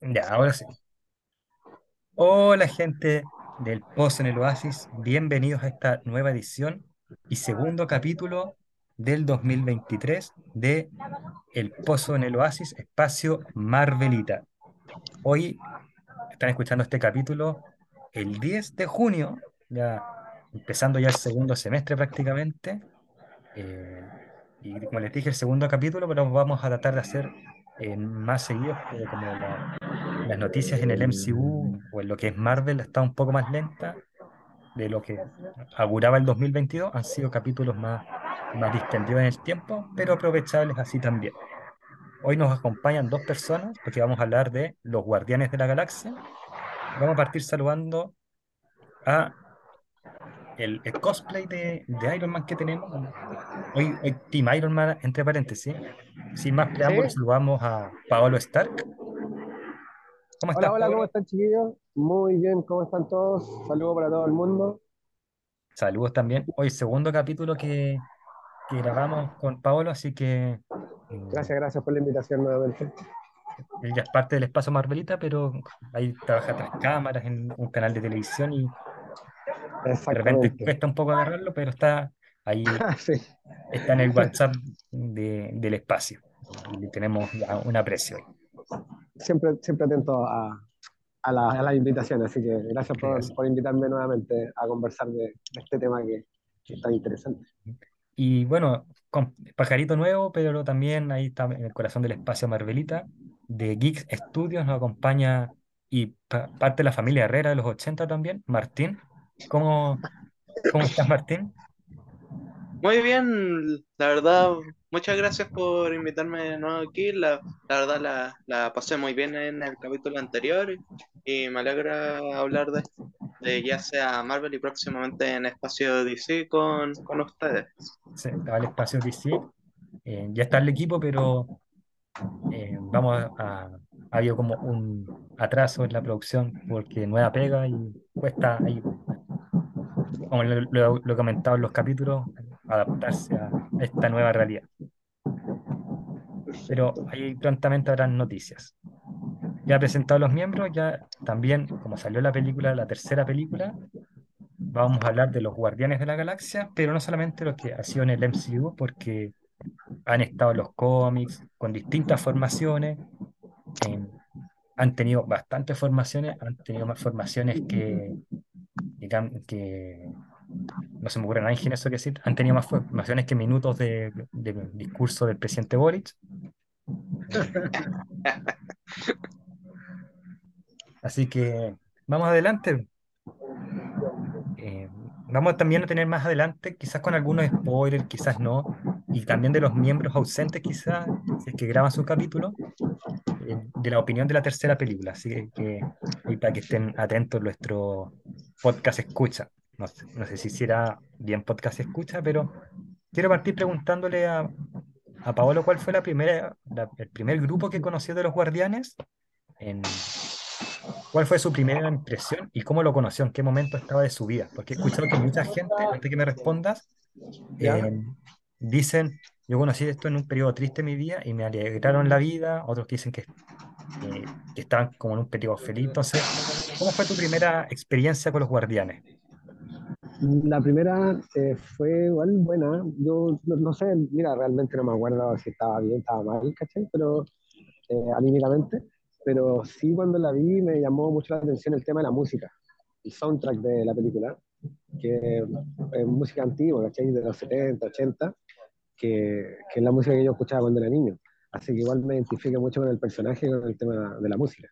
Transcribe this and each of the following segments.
Ya, ahora sí. Hola, gente del Pozo en el Oasis. Bienvenidos a esta nueva edición y segundo capítulo del 2023 de El Pozo en el Oasis, espacio Marvelita. Hoy están escuchando este capítulo el 10 de junio, ya empezando ya el segundo semestre prácticamente. Eh, y como les dije, el segundo capítulo, pero vamos a tratar de hacer eh, más seguidos, como la las noticias en el MCU o en lo que es Marvel está un poco más lenta de lo que auguraba el 2022. Han sido capítulos más, más distendidos en el tiempo, pero aprovechables así también. Hoy nos acompañan dos personas porque vamos a hablar de los Guardianes de la Galaxia. Vamos a partir saludando a el, el cosplay de, de Iron Man que tenemos. Hoy, hoy Team Iron Man, entre paréntesis. Sin más preámbulos, ¿Sí? saludamos a Paolo Stark. ¿Cómo estás, hola, ¿cómo están chiquillos? Muy bien, ¿cómo están todos? Saludos para todo el mundo. Saludos también. Hoy segundo capítulo que, que grabamos con Paolo, así que eh, Gracias, gracias por la invitación nuevamente. él ya es parte del espacio Marvelita, pero ahí trabaja tras cámaras en un canal de televisión y de repente cuesta un poco agarrarlo, pero está ahí, Sí, está en el WhatsApp de- del espacio y tenemos un aprecio ahí. Siempre, siempre atento a, a, la, a las invitaciones, así que gracias por, Gracias. por invitarme nuevamente a conversar de, de este tema que, que es tan interesante. Y bueno, con Pajarito Nuevo, pero también ahí está en el corazón del espacio Marvelita, de Geeks Studios nos acompaña y pa- parte de la familia Herrera de los 80 también, Martín. ¿Cómo, cómo estás, Martín? Muy bien, la verdad, muchas gracias por invitarme de nuevo aquí. La, la verdad la, la pasé muy bien en el capítulo anterior y me alegra hablar de, de ya sea Marvel y próximamente en Espacio DC con, con ustedes. Estaba el espacio DC. eh, ya está el equipo, pero eh, vamos a- ha habido como un atraso en la producción porque nueva pega y cuesta ahí, como lo, lo- lo he comentado en los capítulos, adaptarse a esta nueva realidad. pero ahí prontamente habrán noticias. Ya presentado los miembros, ya también, como salió la película, la tercera película, vamos a hablar de los Guardianes de la Galaxia, pero no solamente lo que ha sido en el MCU, porque han estado los cómics con distintas formaciones, han tenido bastantes formaciones, han tenido más formaciones que, que, que- no se me ocurre nada ingenioso que decir, han tenido más formaciones que minutos de, discurso del presidente Boric. Así que vamos adelante. Eh, vamos también a tener más adelante, quizás con algunos spoilers, quizás no, y también de los miembros ausentes, quizás, si es que graban su capítulo, eh, de la opinión de la tercera película. Así que, para que estén atentos nuestro podcast escucha. No sé, no sé si hiciera bien podcast escucha, pero quiero partir preguntándole a, a Paolo cuál fue la primera, la- el primer grupo que conoció de los Guardianes en, ¿Cuál fue su primera impresión y cómo lo conoció? ¿En qué momento estaba de su vida? Porque he escuchado que mucha gente, antes de que me respondas, eh, dicen, yo conocí esto en un periodo triste de mi vida y me alegraron la vida, otros que dicen que, eh, que estaban como en un periodo feliz. Entonces, ¿cómo fue tu primera experiencia con los guardianes? La primera eh, fue igual buena. Yo no, no sé, mira, realmente no me acuerdo si estaba bien, estaba mal, ¿cachai? Pero eh, anímicamente. Pero sí, cuando la vi, me llamó mucho la atención el tema de la música, el soundtrack de la película, que es música antigua, ¿cachai? De los 70, 80, que, que es la música que yo escuchaba cuando era niño. Así que igual me identifico mucho con el personaje con el tema de la música.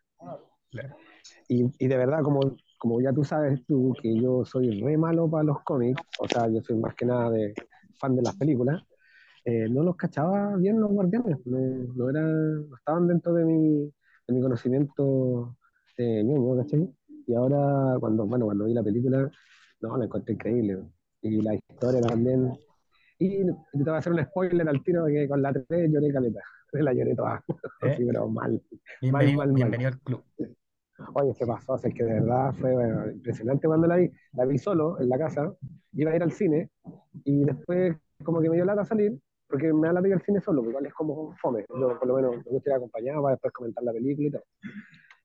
Y, y de verdad, como, como ya tú sabes tú, que yo soy re malo para los cómics, o sea, yo soy más que nada de fan de las películas, eh, no los cachaba bien los guardianes, no, no, era, no estaban dentro de mi, de mi conocimiento eh, ñoño, ¿cachai? Y ahora, cuando, bueno, cuando vi la película, no, la encontré increíble. Y la historia también. Y te voy a hacer un spoiler al tiro de que con la 3 lloré caleta. La lloré toda. ¿Eh? Sí, pero mal, mal, Bienvenido, mal, mal. bienvenido al club. Oye, se pasó, o sea, es que de verdad fue bueno, impresionante cuando la vi. La vi solo en la casa, iba a ir al cine y después como que me dio lata salir porque me da la ir al cine solo, igual es como fome. Yo por lo menos me gusta ir acompañado para después comentar la película y todo.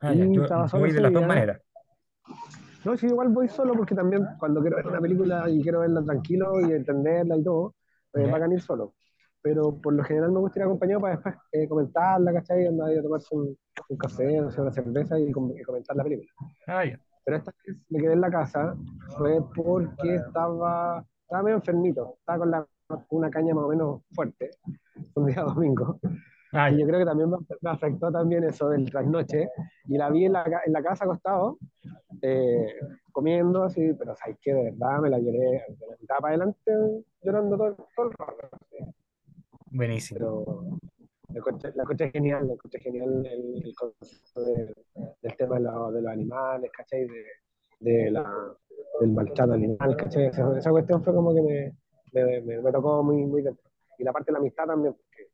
Ah, Y estaba solo voy de las dos maneras. No, sí, igual voy solo porque también cuando quiero ver una película y quiero verla tranquilo y entenderla y todo, pues ¿Ya? va a ir solo. Pero por lo general me gusta ir acompañado para después eh, comentarla, ¿cachai? Andar a tomarse un, un café, no sé, una cerveza y, com- y comentar la película. Ah. Pero esta vez me quedé en la casa fue porque estaba, estaba medio enfermito, estaba con la, una caña más o menos fuerte, un día domingo. Ah, Y yo creo que también me, me afectó también eso del trasnoche. Y la vi en la, en la casa acostado, eh, comiendo así, pero sabes que de verdad me la lloré de la mitad para adelante, llorando todo, todo el rato. sí. Buenísimo. Pero la encontré, la encontré genial, la encontré genial el, el concepto de- del tema de, la- de los animales, ¿cachai? De, de la, del maltrato animal, ¿cachai? Esa, esa cuestión fue como que me, me, me- me tocó muy, muy dentro. Y la parte de la amistad también, porque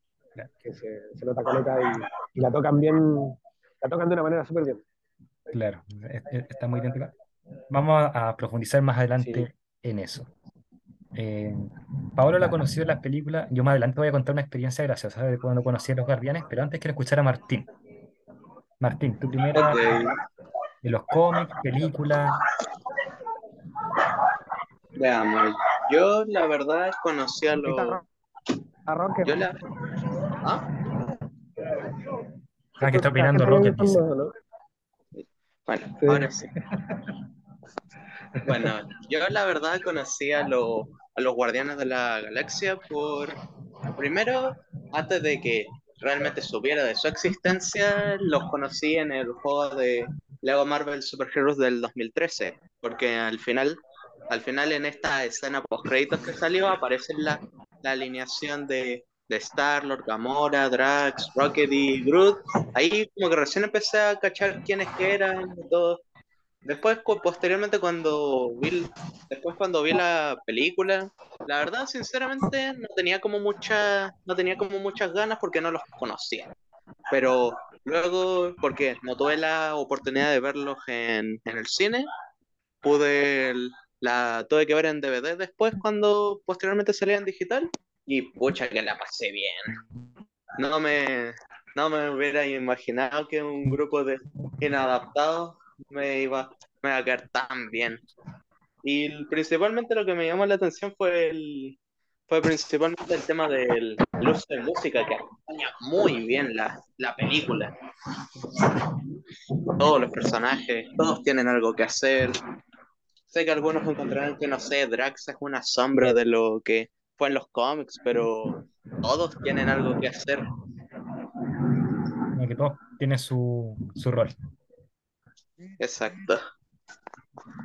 que se, se nota caleta y, y la tocan bien, la tocan de una manera súper bien. Claro, es- es- está muy tocado. Vamos a, profundizar más Sí. adelante en eso. Eh, Paolo la conoció en las películas. Yo más adelante voy a contar una experiencia graciosa de cuando conocí a los Guardianes, pero antes quiero escuchar a Martín. Martín, tu primera de los cómics, películas. veamos. Yo la verdad conocí a los... A Roque. Yo la... ¿Ah? Ah, que está ¿La opinando Rocket? Bueno, Sí. ahora sí. Bueno, yo la verdad conocí a, los a los Guardianes de la Galaxia por... Primero, antes de que realmente supiera de su existencia, los conocí en el juego de Lego Marvel Super Heroes del 2013, porque al final, al final en esta escena post créditos que salió aparece la, la alineación de, de Star-Lord, Gamora, Drax, Rocket y Groot. Ahí como que recién empecé a cachar quiénes eran y todo. Después, posteriormente, cuando vi, después cuando vi la película, la verdad, sinceramente, no tenía como mucha, no tenía como muchas ganas porque no los conocía. Pero luego, porque no tuve la oportunidad de verlos en, en el cine, pude, la tuve que ver en DVD después cuando posteriormente salía en digital y pucha que la pasé bien. No me, no me hubiera imaginado que un grupo de inadaptados me iba, me a quedar tan bien. Y principalmente lo que me llamó la atención fue el, fue principalmente el tema del el uso de música que acompaña muy bien la, la película. Todos los personajes, todos tienen algo que hacer. Sé que algunos encontrarán que, no sé, Drax es una sombra de lo que fue en los cómics, pero todos tienen algo que hacer. Que todos su, su rol. Exacto.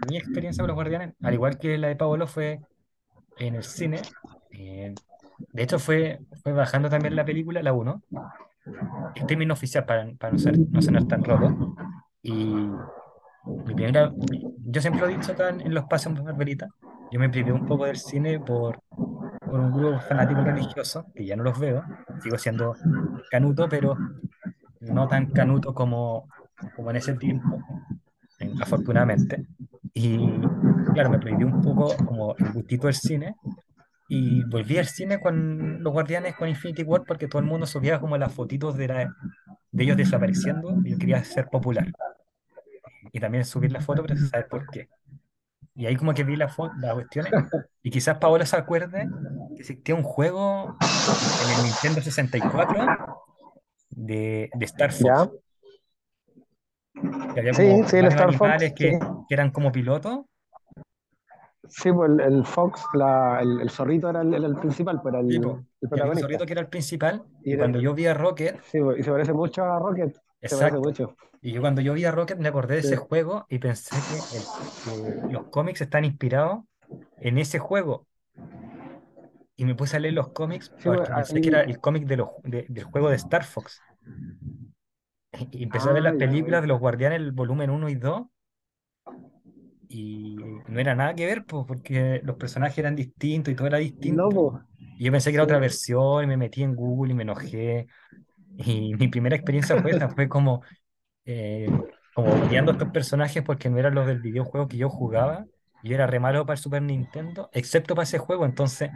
Mi experiencia con los Guardianes, al igual que la de Paolo, fue en el cine. Eh, de hecho, fue, fue bajando también la película, la 1, streaming oficial para, para no, ser, no sonar tan roto. Y mi primera, yo siempre lo he dicho acá en, en los pasos de Marvelita, yo me privé un poco del cine por, por un grupo fanático religioso, que ya no los veo, sigo siendo canuto, pero no tan canuto como, como en ese tiempo, en- afortunadamente. Y claro, me prohibí un poco como el gustito del cine y volví al cine con los Guardianes, con Infinity War, porque todo el mundo subía como las fotitos de, la- de ellos desapareciendo y yo quería ser popular. Y también subir la foto, pero saber por qué. Y ahí como que vi la las cuestiones y quizás Paola se acuerde que existía un juego en el Nintendo 64 de, de Star Fox. ¿Ya? Que había Sí, como sí, el Star Fox, que, sí. que eran como pilotos. Sí, pues el, el Fox, la, el, el zorrito era el, el principal, pero el, Sí, po. el protagonista. zorrito que era el principal. Y cuando yo vi a Rocket, Sí, pues, y se parece mucho a Rocket. Exacto. mucho. Y yo cuando yo vi a Rocket me acordé de Sí. ese juego y pensé que, los cómics están inspirados en ese juego. Y me puse a leer los cómics porque pues, pensé ahí- que era el cómic de de- del juego de Star Fox. Y empecé a ver Ah, las ya, películas de los Guardianes, el volumen 1 y 2, y no era nada que ver, pues, porque los personajes eran distintos y todo era distinto. No, pues. Y yo pensé que era otra versión y me metí en Google y me enojé. Y mi primera experiencia fue esa, fue como, eh, como odiando a estos personajes porque no eran los del videojuego que yo jugaba. Yo era re malo para el Super Nintendo, excepto para ese juego. Entonces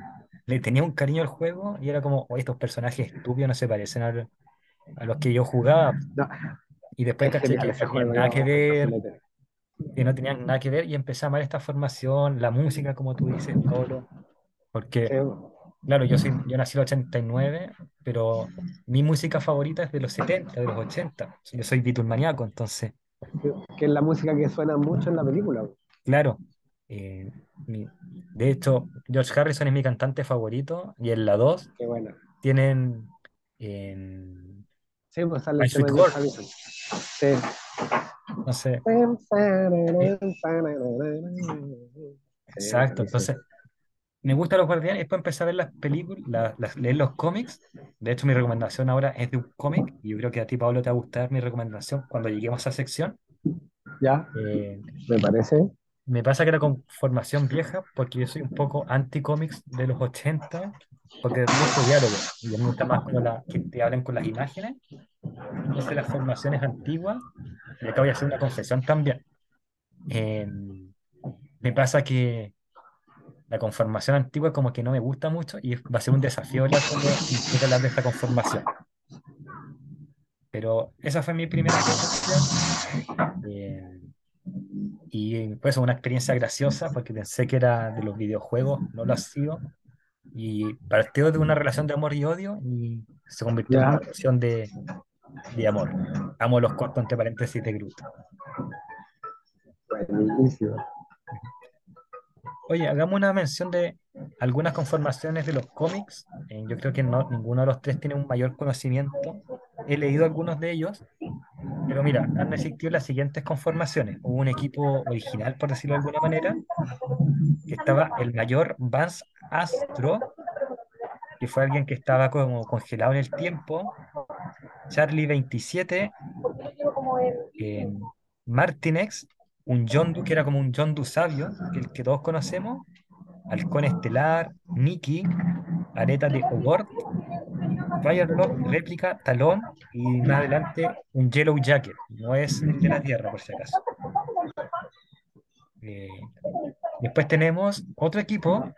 le tenía un cariño al juego y era como, "Oh, estos personajes estúpidos no se parecen a, a los que yo jugaba. No, Y después Es caché que no tenían nada que ver, que no tenían nada que ver y empecé a amar esta formación, la música, como tú dices, todo, porque, claro, yo soy, yo nací en el 89, pero mi música favorita es de los 70, de los 80. Yo soy Beatlesmaníaco, entonces, que es la música que suena mucho en la película. claro, eh, mi- de hecho, George Harrison es mi cantante favorito y en la 2 Qué buena. tienen en Sí, pues sale el tema de. Sí. no sé, exacto, entonces me gustan los guardianes, después empecé a ver las películas, la- las- leer los cómics. De hecho, mi recomendación ahora es de un cómic, y yo creo que a ti, Pablo, te va a gustar mi recomendación cuando lleguemos a esa sección. Ya, Eh, me parece. me pasa que era con formación vieja, porque yo soy un poco anti-cómics de los 80, porque es mucho diálogo, y a me gusta más como la, que te hablen con las imágenes. Entonces, las formaciones antiguas, y acá voy a hacer una confesión también. Eh, me pasa que la conformación antigua como que no me gusta mucho y va a ser un desafío hablar quiero hablar de esta conformación. Pero esa fue mi primera percepción. eh, y pues una experiencia graciosa porque pensé que era de los videojuegos, no lo ha sido. Y partió de una relación de amor y odio y se convirtió en una relación de, de amor. Amo los cortos entre paréntesis de Groot. buenísimo. Oye, hagamos una mención de algunas conformaciones de los cómics. Eh, yo creo que no, ninguno de los tres tiene un mayor conocimiento. He leído algunos de ellos, pero mira, han existido las siguientes conformaciones. Hubo un equipo original, por decirlo de alguna manera, que estaba el mayor Vance Astro, que fue alguien que estaba como congelado en el tiempo, Charlie 27, eh, Martinex, un Yondu que era como un Yondu sabio, el que todos conocemos, Halcón Estelar, Nikki, Areta de Ogord, Firelock, Réplica, Talón y más adelante un Yellow Jacket. No es de la Tierra, por si acaso. Eh, después tenemos otro equipo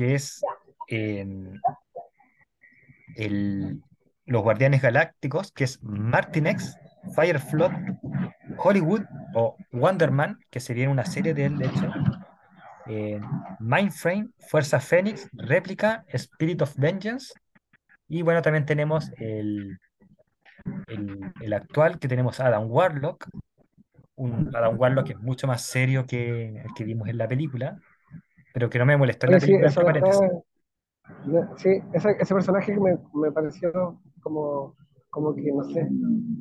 que es el, los Guardianes Galácticos, que es Martinex, Fireflood, Hollywood o Wonderman, que sería una serie de él, de hecho. Mindframe, Fuerza Fénix, Réplica, Spirit of Vengeance. Y bueno, también tenemos el, el, el actual, que tenemos Adam Warlock. Un Adam Warlock que es mucho más serio que el que vimos en la película, pero que no me molestó en la Oye, sí, película, paréntesis. después. no, Sí, ese, ese personaje me, me pareció como, como que, no sé,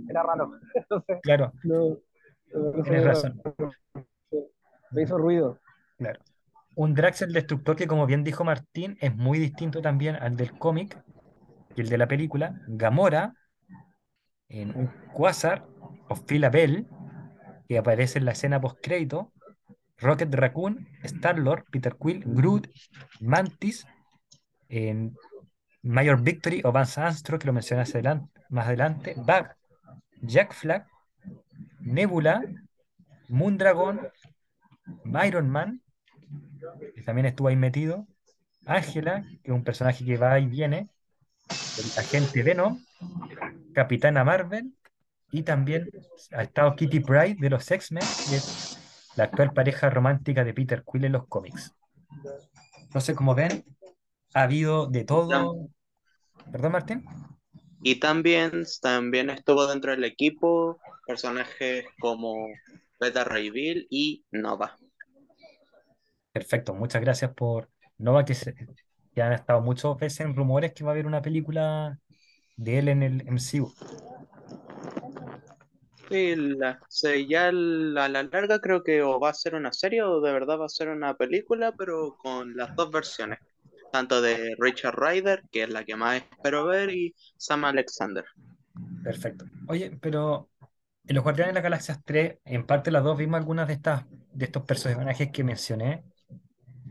era raro. No sé, Claro, no, tienes razón, me hizo ruido. claro. Un Drax el Destructor que, como bien dijo Martín, es muy distinto también al del cómic y el de la película. Gamora, en un Quasar o Bell que aparece en la escena post-crédito. Rocket Raccoon, Star-Lord, Peter Quill, Groot, Mantis, en Mayor Victory o Vance Astro, que lo mencioné hacia adelan- más adelante, Bug, Jack Flag, Nebula, Moondragon, Iron Man, que también estuvo ahí metido, Ángela, que es un personaje que va y viene, el agente Venom, Capitana Marvel, y también ha estado Kitty Pryde de los X-Men, que es la actual pareja romántica de Peter Quill en los cómics. Entonces, como ven, ha habido de todo. ¿Perdón, Martín? Y también, también estuvo dentro del equipo personajes como Beta Ray Bill y Nova. Perfecto, muchas gracias por Nova, que, se- que han estado muchas veces en rumores que va a haber una película de él en el MCU. Y la, se- ya a la larga creo que o va a ser una serie o de verdad va a ser una película, pero con las dos versiones, tanto de Richard Ryder, que es la que más espero ver, y Sam Alexander. Perfecto. Oye, pero en los Guardianes de la Galaxia 3, en parte las dos vimos algunas de estas, de estos personajes que mencioné,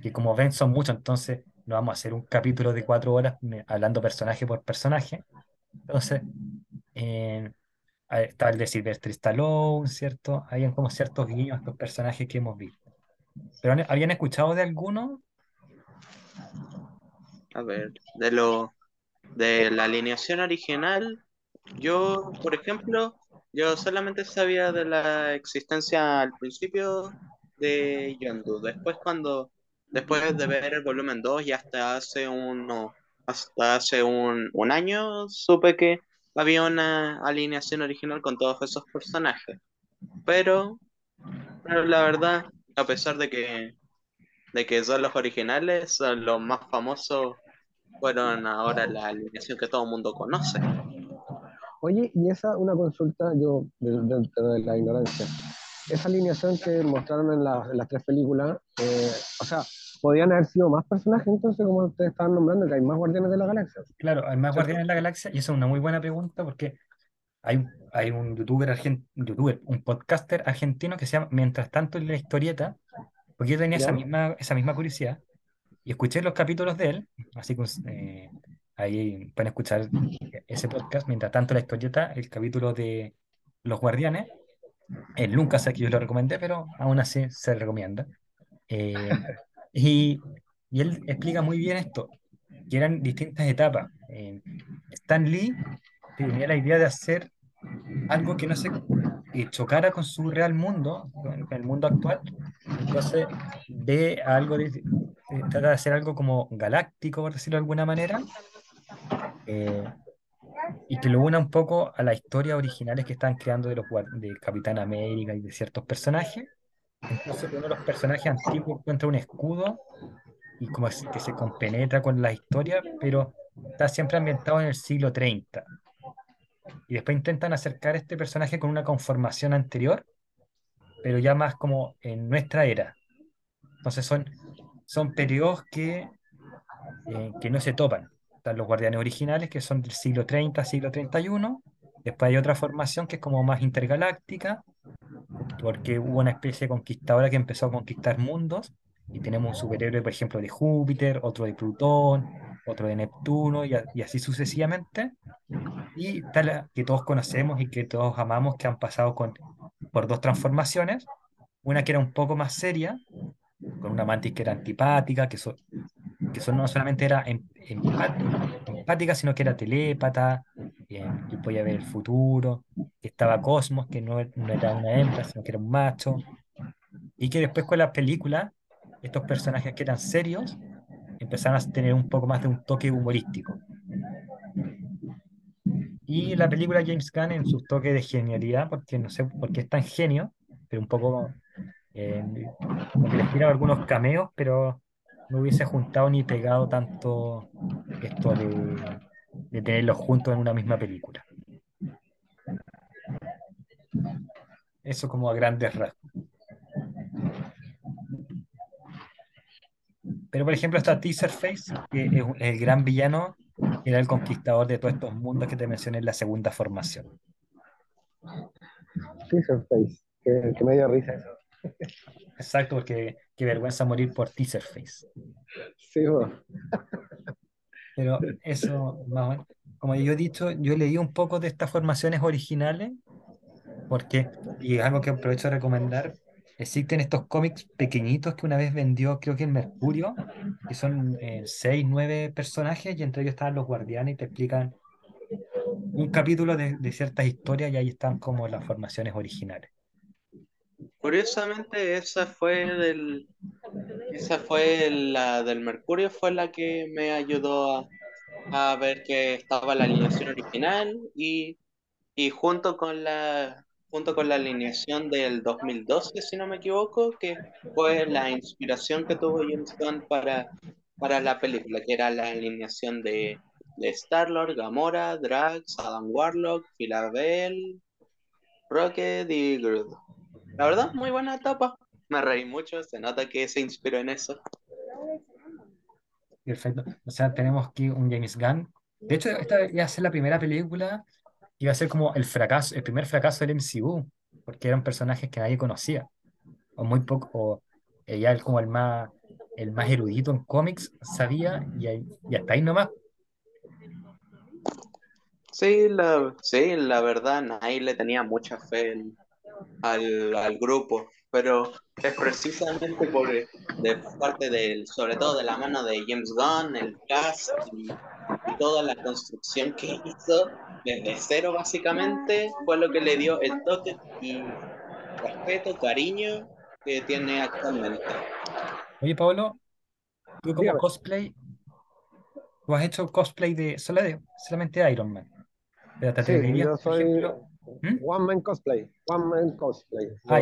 que como ven son muchos, entonces no vamos a hacer un capítulo de cuatro horas hablando personaje por personaje. Entonces, eh, está el de Sylvester Stallone, ¿cierto? Hay como ciertos guiños a estos personajes que hemos visto. ¿Pero habían escuchado de alguno? A ver, de lo de la alineación original, Yo, por ejemplo, yo solamente sabía de la existencia al principio de Yondu. Después cuando, después de ver el volumen 2 y hasta hace uno, hasta hace un, un año supe que había una alineación original con todos esos personajes. Pero, la verdad, a pesar de que, de que son los originales, son los más famosos fueron ahora la alineación que todo el mundo conoce. Oye, y esa, una consulta, yo, de- dentro de la ignorancia. Esa alineación que mostraron en, la- en las tres películas, eh, o sea, podían haber sido más personajes entonces, como ustedes estaban nombrando, que hay más guardianes de la galaxia. Claro, hay más ¿cierto? Guardianes de la Galaxia y esa es una muy buena pregunta porque hay, un- hay un youtuber, argen- youtuber, un podcaster argentino que se llama Mientras tanto en la historieta, porque yo tenía esa misma, esa misma curiosidad y escuché los capítulos de él, así que eh, ahí pueden escuchar ese podcast, Mientras tanto la historieta, el capítulo de Los Guardianes, él nunca sé que yo lo recomendé, pero aún así se recomienda. Eh, y, y él explica muy bien esto, que eran distintas etapas. Eh, Stan Lee tenía la idea de hacer algo que no se chocara con su real mundo, con, el mundo actual. Entonces ve algo de, eh, trata de hacer algo como galáctico, por decirlo de alguna manera, eh, y que lo una un poco a las historias originales que están creando de los de Capitán América y de ciertos personajes. Entonces uno de los personajes antiguos encuentra un escudo y como así que se compenetra con la historia, pero está siempre ambientado en el siglo 30. Y después intentan acercar este personaje con una conformación anterior, pero ya más como en nuestra era. Entonces son, son periodos que, eh, que no se topan. Están los guardianes originales, que son del siglo 30, siglo 31. Después hay otra formación que es como más intergaláctica, porque hubo una especie conquistadora que empezó a conquistar mundos. Y tenemos un superhéroe, por ejemplo, de Júpiter, otro de Plutón, otro de Neptuno, y, así sucesivamente. Y la que todos conocemos y que todos amamos, que han pasado con, por dos transformaciones. Una que era un poco más seria, con una mantis que era antipática, que, so- que so- no solamente era em- empática, sino que era telépata, eh, que podía ver el futuro, que estaba Cosmos, que no, no era una hembra, sino que era un macho, y que después con la película, estos personajes que eran serios, empezaron a tener un poco más de un toque humorístico. Y la película James Gunn en sus toques de genialidad, porque no sé por qué es tan genio, pero un poco eh, como que les tiraba algunos cameos, pero no hubiese juntado ni pegado tanto esto de, de tenerlos juntos en una misma película. Eso como a grandes rasgos. Pero por ejemplo está Taserface, que es el gran villano, que era el conquistador de todos estos mundos que te mencioné en la segunda formación. Teaser Face, que, que me dio risa eso. Exacto, porque qué vergüenza morir por Taserface. Sí, bo. Pero eso, más o menos, como yo he dicho, yo leí un poco de estas formaciones originales, porque, y es algo que aprovecho de recomendar, existen estos cómics pequeñitos que una vez vendió, creo que el Mercurio, que son eh, seis, nueve personajes, y entre ellos estaban los guardianes y te explican un capítulo de, de ciertas historias y ahí están como las formaciones originales. Curiosamente, esa fue del, esa fue la del Mercurio, fue la que me ayudó a, a ver que estaba la alineación original y, y junto con la junto con la alineación del 2012, si no me equivoco, que fue la inspiración que tuvo James Gunn para, para la película, que era la alineación de, de Star-Lord, Gamora, Drax, Adam Warlock, Phyla-Vell, Rocket y Groot. La verdad, muy buena etapa. Me reí mucho, se nota que se inspiró en eso. Perfecto. O sea, tenemos aquí un James Gunn. De hecho, esta iba a ser la primera película, iba a ser como el fracaso, el primer fracaso del MCU, porque eran personajes que nadie conocía, o muy poco, o ella es como el más, el más erudito en cómics, sabía, y, ahí- y hasta ahí nomás. Sí, la, sí, la verdad, nadie le tenía mucha fe el- al, al grupo, pero es precisamente por de parte del, sobre todo de la mano de James Gunn, el cast y, y toda la construcción que hizo, desde cero básicamente fue lo que le dio el toque y respeto, cariño que tiene actualmente. Oye, Pablo, tú como Dígame. cosplay, tú has hecho cosplay de, solo de- solamente de Iron Man. Pero te Sí, yo soy ¿Mm? One Man Cosplay. One Man Cosplay. Ah.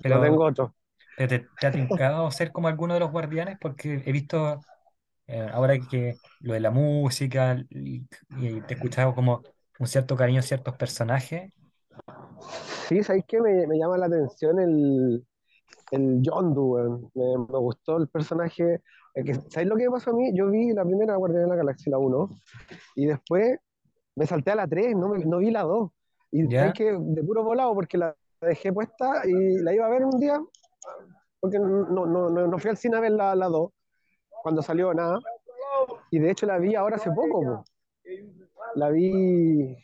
Pero, tengo otro. te, te ha tincado ser como alguno de los guardianes porque he visto eh, ahora que lo de la música y, y te he escuchado como un cierto cariño a ciertos personajes. Sí, ¿sabéis qué? Me, me llama la atención el, el Yondu. Me, me gustó el personaje. que- ¿Sabéis lo que me pasó a mí? Yo vi la primera Guardiana de la Galaxia, la 1, y después me salté a la 3, no, no vi la 2. Y ¿Ya? sabéis que de puro volado, porque la dejé puesta y la iba a ver un día, porque no, no, no, no fui al cine a ver la, la 2, cuando salió nada. Y de hecho la vi ahora hace poco, po. La vi,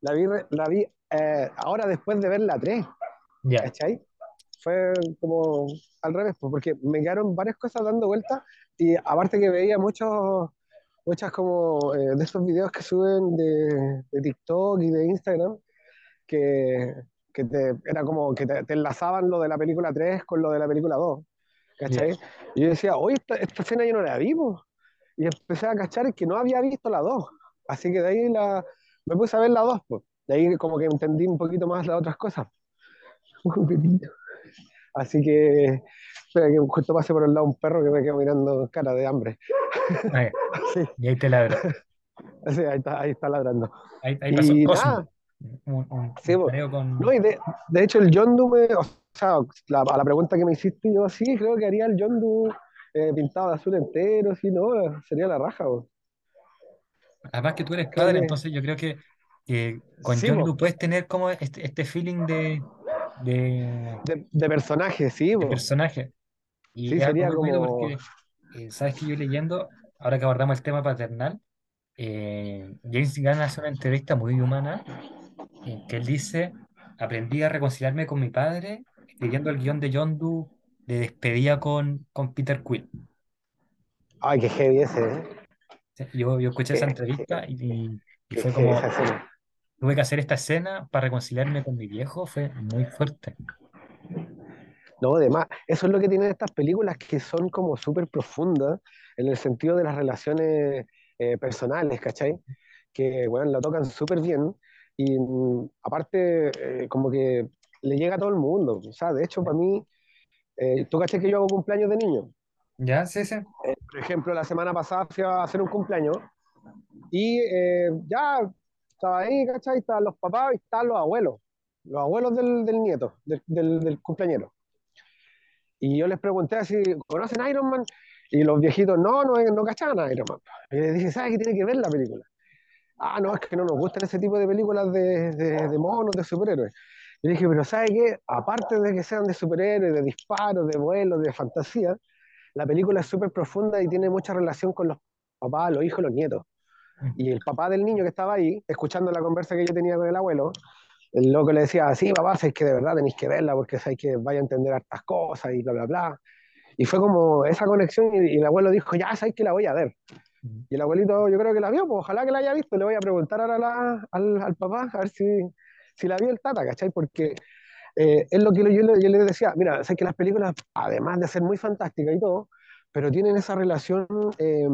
la vi, la vi eh, ahora después de ver la 3. Ya, ¿cachai? Fue como al revés, porque me quedaron varias cosas dando vueltas y aparte que veía muchos, muchas como eh, de esos videos que suben de, de TikTok y de Instagram, que, que te, era como que te, te enlazaban lo de la película 3 con lo de la película 2, ya. ¿cachai? Y yo decía, oye, esta, esta escena yo no la vi, pues. Y empecé a cachar que no había visto la 2, así que de ahí la, me puse a ver la 2, pues. De ahí como que entendí un poquito más las otras cosas. Un gatito. Así que, espera que justo pase por el lado un perro que me quedo mirando cara de hambre. Ah, ya. Sí, Y ahí te ladro. sí, ahí está, ahí está ladrando. Ahí, ahí pasó Y nada, Un, un, sí, un po. careo con. no, y de, de hecho el Yondu me, o sea, la- a la pregunta que me hiciste, yo sí, creo que haría el Yondu eh, pintado de azul entero, sí, no, sería la raja. Además que tú eres padre, entonces yo creo que, con sí, Yondu puedes tener como este, este feeling de, de, de, de personaje, sí, de personaje. Y Sí, sería como, porque, eh, sabes que yo leyendo, ahora que abordamos el tema paternal, eh, James Gunn hace una entrevista muy humana que él dice, aprendí a reconciliarme con mi padre escribiendo el guion de Yondu de despedida con, con Peter Quill. ay, qué heavy ese, ¿eh? Yo, yo escuché esa entrevista y, y- y qué fue como, tuve que hacer esta escena para reconciliarme con mi viejo, fue muy fuerte. No, además, eso es lo que tienen estas películas que son como súper profundas en el sentido de las relaciones eh, personales, ¿cachai? Que, bueno, lo tocan súper bien y aparte eh, como que le llega a todo el mundo. O sea, de hecho, para mí, eh, tú cachai que yo hago cumpleaños de niño. ¿Ya? Sí, sí. Por ejemplo, la semana pasada fui a hacer un cumpleaños y eh, ya estaba ahí, ¿cachai? Estaban los papás y estaban los abuelos, los abuelos del, del nieto, del, del, del cumpleañero. Y yo les pregunté si conocen Iron Man y los viejitos no, no, no cachaban a Iron Man. Y les dije, ¿sabes qué tiene que ver la película? Ah, no, es que no nos gustan ese tipo de películas de, de, de monos, de superhéroes. Y dije, pero ¿sabes qué? Aparte de que sean de superhéroes, de disparos, de vuelos, de fantasía, la película es súper profunda y tiene mucha relación con los papás, los hijos, los nietos. Y el papá del niño que estaba ahí, escuchando la conversa que yo tenía con el abuelo, el loco le decía, sí, papá, sabéis que de verdad tenéis que verla porque sabéis que vaya a entender hartas cosas y bla, bla, bla. Y fue como esa conexión y, y el abuelo dijo, ya sabéis que la voy a ver. Y el abuelito yo creo que la vio, pues ojalá que la haya visto, le voy a preguntar ahora la- al, al papá a ver si, si la vio el tata, ¿cachai? Porque eh, es lo que yo, yo le decía, mira, sé que las películas, además de ser muy fantásticas y todo, pero tienen esa relación eh,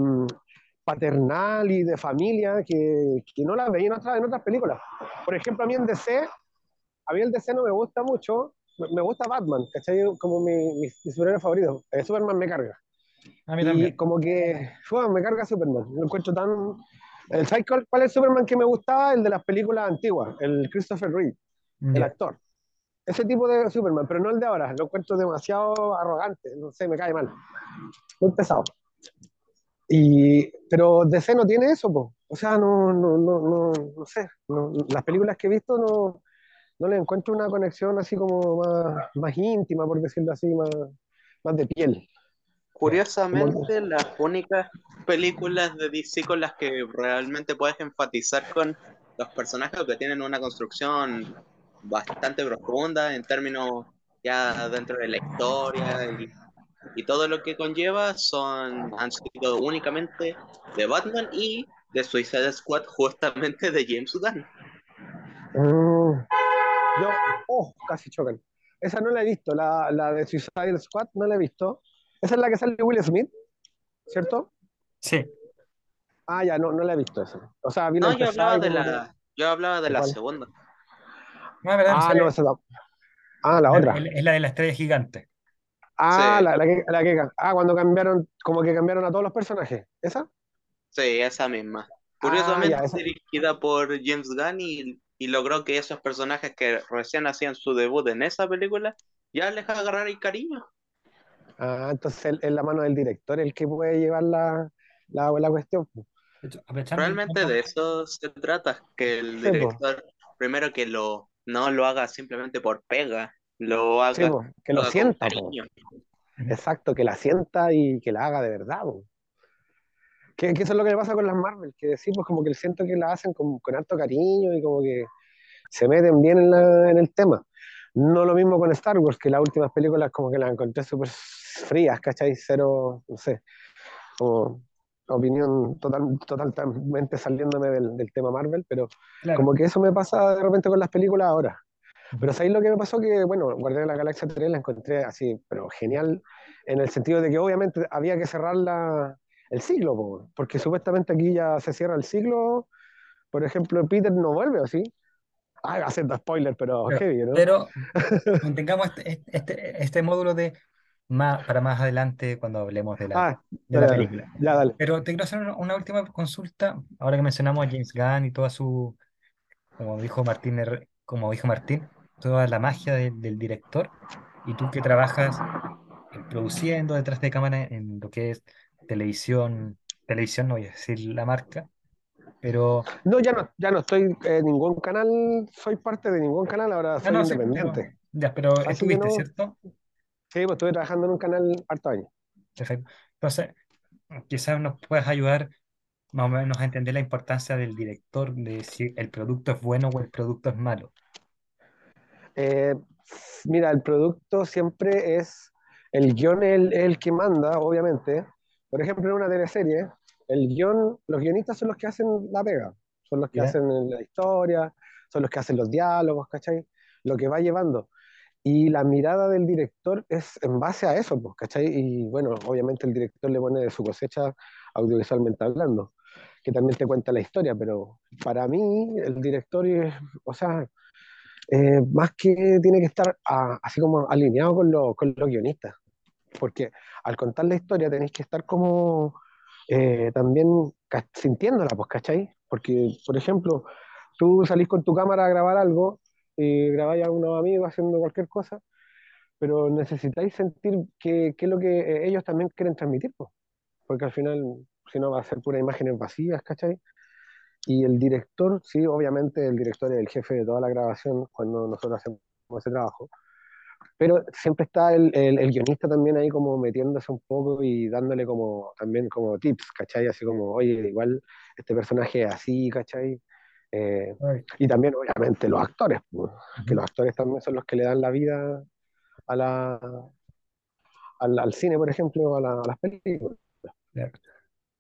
paternal y de familia que, que no la veía en otras, en otras películas. Por ejemplo, a mí en DC, a mí el DC no me gusta mucho, me, me gusta Batman, ¿cachai? Como mi, mi, mi superhéroe favorito. Eh, Superman me carga. A mí Y también. como que, fue, me carga Superman. Lo encuentro tan... ¿Sabes cuál, cuál es el Superman que me gustaba? El de las películas antiguas, el Christopher Reeve, el actor. Ese tipo de Superman, pero no el de ahora. Lo encuentro demasiado arrogante, no sé, me cae mal. Muy pesado. Y, pero DC no tiene eso, po. O sea, no, no, no, no, no sé. no- las películas que he visto no, no le encuentro una conexión así como más, más íntima, por decirlo así, más, más de piel. Curiosamente, las únicas películas de DC con las que realmente puedes enfatizar con los personajes que tienen una construcción bastante profunda en términos ya dentro de la historia y, y todo lo que conlleva son han sido únicamente de Batman y de Suicide Squad justamente de James Gunn. Mm, yo, oh, casi chocan. Esa no la he visto, la, la de Suicide Squad no la he visto. Esa es la que sale Will Smith, ¿cierto? Sí, Ah, ya, no, no la he visto esa. O sea, vi la No, yo hablaba de que... la, yo hablaba de la ¿Cuál? segunda. no, es verdad, no Ah, no, esa no. Ah, la la- otra. es la de la estrella gigante. Ah, Sí. la, la que, la que... Ah, cuando cambiaron, como que cambiaron a todos los personajes. ¿Esa? Sí, esa misma. Ah, Curiosamente ya, esa. dirigida por James Gunn y, y logró que esos personajes que recién hacían su debut en esa película ya les agarrar el cariño. Ah, entonces es la mano del director el que puede llevar la, la, la cuestión. Realmente de eso se trata, que el Sí, po. director primero que lo no lo haga simplemente por pega, lo haga, Sí, po, que lo con sienta. Exacto, que la sienta y que la haga de verdad. po. Que, que eso es lo que me pasa con las Marvel, que sí, pues como que siento que la hacen con, con harto cariño y como que se meten bien en, la- en el tema. No lo mismo con Star Wars, que las últimas películas como que las encontré súper frías, ¿cachai? Cero, no sé, como opinión total, totalmente saliéndome del, del tema Marvel, pero claro, como que eso me pasa de repente con las películas ahora. Pero ¿sabéis lo que me pasó? Que, bueno, Guardianes de la Galaxia 3 la encontré así, pero genial, en el sentido de que obviamente había que cerrar la, el siglo, po, porque supuestamente aquí ya se cierra el siglo. Por ejemplo, Peter no vuelve, ¿o sí? Ah, haciendo spoiler, pero pero, heavy, ¿no? pero mantengamos este, este, este módulo de más, para más adelante cuando hablemos de la, Ah, de dale, la dale. película. Ya, dale. Pero te quiero hacer una, una última consulta, ahora que mencionamos a James Gunn y toda su, como dijo Martín, como dijo Martín, toda la magia del- del director, y tú que trabajas produciendo detrás de cámara en lo que es televisión, televisión, no voy a decir la marca, pero, No, ya no, ya no estoy en ningún canal, soy parte de ningún canal, ahora ah, soy no, sí, pero, independiente. ya, pero Así estuviste, no, ¿cierto? Sí, pues estuve trabajando en un canal harto años. Perfecto. Entonces, quizás nos puedas ayudar más o menos a entender la importancia del director, de si el producto es bueno o el producto es malo. Eh, mira, el producto siempre es, el guion es el, el que manda, obviamente. Por ejemplo, en una teleserie, el guion, los guionistas son los que hacen la pega, son los que hacen la historia, son los que hacen los diálogos, ¿cachai? Lo que va llevando. Y la mirada del director es en base a eso, pues, ¿cachai? Y bueno, obviamente el director le pone de su cosecha audiovisualmente hablando, que también te cuenta la historia, pero para mí el director, o sea, eh, más que tiene que estar así como alineado con, lo- con los guionistas, porque al contar la historia tenéis que estar como eh, también sintiéndola, pues, ¿cachai? Porque, por ejemplo, tú salís con tu cámara a grabar algo y grabáis a unos amigos haciendo cualquier cosa, pero necesitáis sentir qué es lo que eh, ellos también quieren transmitir, pues, porque al final, si no, va a ser pura imágenes vacías, ¿cachai? Y el director, sí, obviamente el director es el jefe de toda la grabación cuando nosotros hacemos ese trabajo, pero siempre está el, el, el guionista también ahí como metiéndose un poco y dándole como también como tips, ¿cachai? Así como, oye, igual este personaje es así, ¿cachai? Eh, y también obviamente los actores, pues, que los actores también son los que le dan la vida a la, al, al cine, por ejemplo, a, la- a las películas.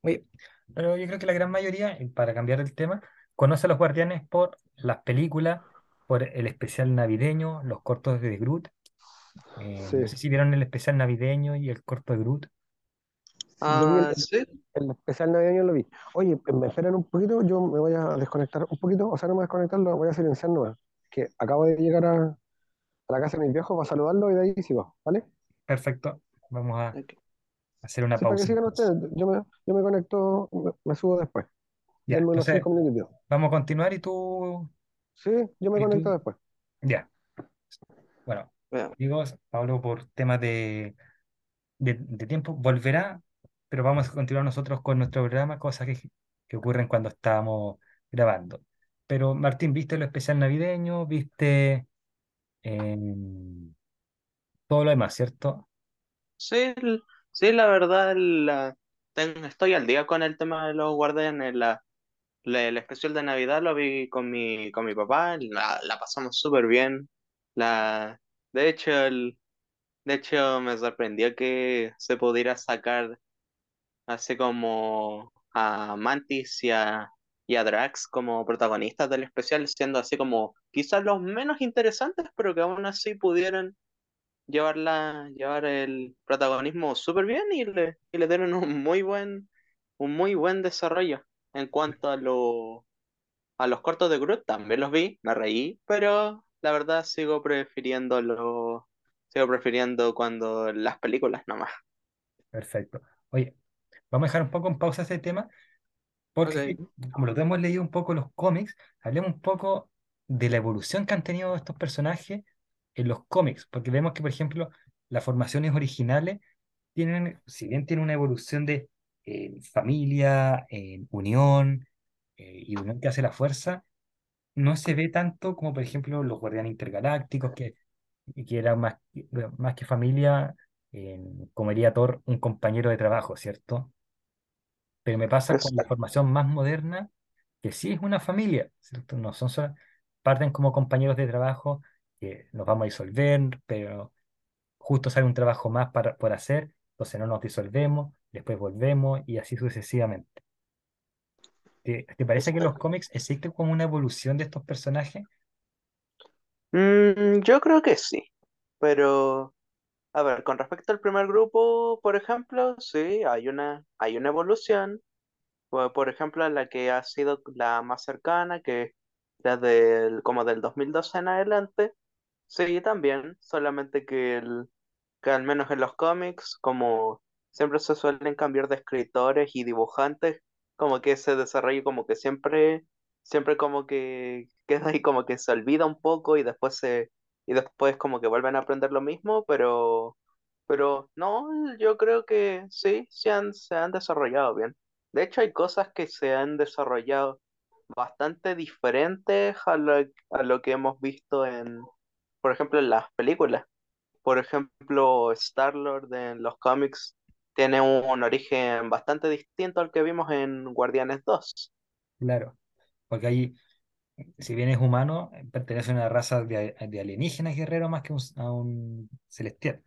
Oye, pero yo creo que la gran mayoría, para cambiar el tema, conoce a los Guardianes por las películas, por el especial navideño, los cortos de Groot. Eh, Sí, no sé si vieron el especial navideño y el corto de Groot. El, Ah, sí. el especial navideño, lo vi. Oye, me esperan un poquito, yo me voy a desconectar un poquito, o sea, no me voy a desconectar, lo voy a silenciar nomás, que acabo de llegar a, a la casa de mis viejos para saludarlo y de ahí sigo, ¿vale? Perfecto. Vamos a hacer una Sí, para que pausa sigan entonces. ustedes, yo me, yo me conecto, me, me subo después, Ya, entonces vamos a continuar y tú, Sí, yo me conecto tú, después. ya. Bueno, Bueno, amigos, Pablo, por temas de, de, de tiempo, volverá, pero vamos a continuar nosotros con nuestro programa, cosas que, que ocurren cuando estábamos grabando. Pero Martín, ¿viste lo especial navideño? ¿Viste em, todo lo demás, cierto? sí, sí, la verdad, la, estoy al día con el tema de los guardianes. La, la- el especial de Navidad lo vi con mi, con mi papá, la, la pasamos súper bien. La, de hecho, el, de hecho, me sorprendió que se pudiera sacar así como a Mantis y a, y a Drax como protagonistas del especial, siendo así como quizás los menos interesantes, pero que aún así pudieron llevarla, llevar el protagonismo súper bien y le, y le dieron un muy buen, un muy buen desarrollo. En cuanto a lo, a los cortos de Groot, también los vi, me reí, pero la verdad sigo prefiriendo lo, sigo prefiriendo cuando las películas nomás. Perfecto. Oye, vamos a dejar un poco en pausa ese tema, porque como lo hemos leído un poco los cómics, hablemos un poco de la evolución que han tenido estos personajes en los cómics, porque vemos que, por ejemplo, las formaciones originales tienen, si bien tienen una evolución de eh, familia, eh, unión eh, y unión que hace la fuerza, no se ve tanto como, por ejemplo, los guardianes intergalácticos, que, que eran más, más que familia, como diría Thor, un compañero de trabajo, ¿cierto? Pero me pasa con la formación más moderna, que sí es una familia, ¿cierto? No son solo, parten como compañeros de trabajo, que nos vamos a disolver, pero justo sale un trabajo más para, por hacer, entonces no nos disolvemos, después volvemos y así sucesivamente. ¿Te, te parece que en los cómics existe como una evolución de estos personajes? Mm, yo creo que sí, pero a ver, con respecto al primer grupo, por ejemplo, sí, hay una, hay una evolución. Por, ejemplo, la que ha sido la más cercana, que la del, como del 2012 en adelante, sí, también, solamente que el, que al menos en los cómics, como siempre se suelen cambiar de escritores y dibujantes, como que ese desarrollo como que siempre, siempre como que queda ahí como que se olvida un poco y después se, y después como que vuelven a aprender lo mismo, pero, pero no, yo creo que sí, se han, se han desarrollado bien. De hecho, hay cosas que se han desarrollado bastante diferentes a lo, a lo que hemos visto en, por ejemplo, en las películas. Por ejemplo, Star-Lord en los cómics tiene un origen bastante distinto al que vimos en Guardianes dos. Claro, porque ahí, si bien es humano, pertenece a una raza de, de alienígenas guerreros más que un- a un celestial.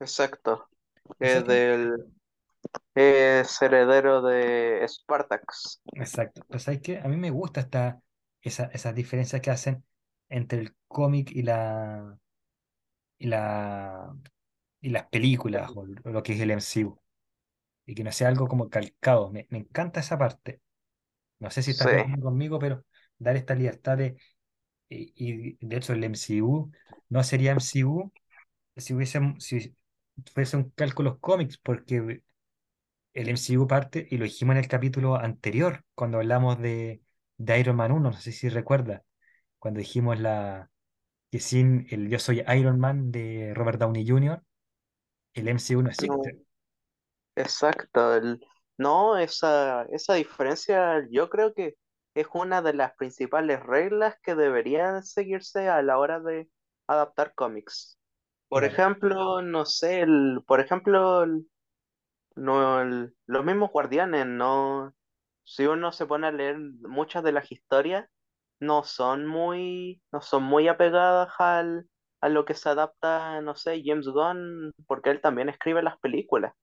Exacto. ¿Y Es del es heredero de Spartax. Exacto. Pero ¿sabes qué? A mí me gusta esta, esa, esas diferencias que hacen entre el cómic y la, y la, y las películas o lo que es el MCU. Y que no sea algo como calcado. Me, me encanta esa parte. No sé si estás Sí, conmigo, pero dar esta libertad de... Y, y de hecho el MCU no sería MCU si hubiese, si fuese un cálculo cómics, porque el MCU parte, y lo dijimos en el capítulo anterior, cuando hablamos de, de Iron Man uno no sé si recuerda, cuando dijimos la, que sin el Yo soy Iron Man de Robert Downey Jr., el MCU no no, existe. exacto. El- no, esa, esa diferencia yo creo que es una de las principales reglas que deberían seguirse a la hora de adaptar cómics. Por ejemplo, no sé, el, por ejemplo, No, el- los mismos guardianes, no. Si uno se pone a leer muchas de las historias, no son muy, no son muy apegadas al, a lo que se adapta, no sé, James Gunn, porque él también escribe las películas.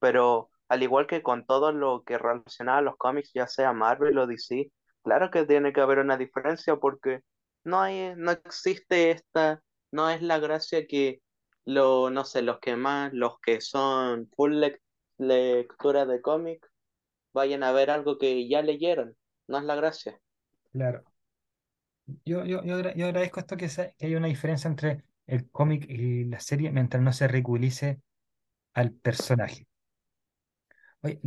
Pero al igual que con todo lo que relaciona a los cómics, ya sea Marvel o DC, claro que tiene que haber una diferencia porque no hay, no existe esta, no es la gracia que lo, no sé, los que más, los que son full lec- lectura de cómic, vayan a ver algo que ya leyeron. No es la gracia. claro. Yo, yo, yo, agra- yo agradezco esto que, haya una diferencia entre el cómic y la serie mientras no se ridiculice al personaje. Oye.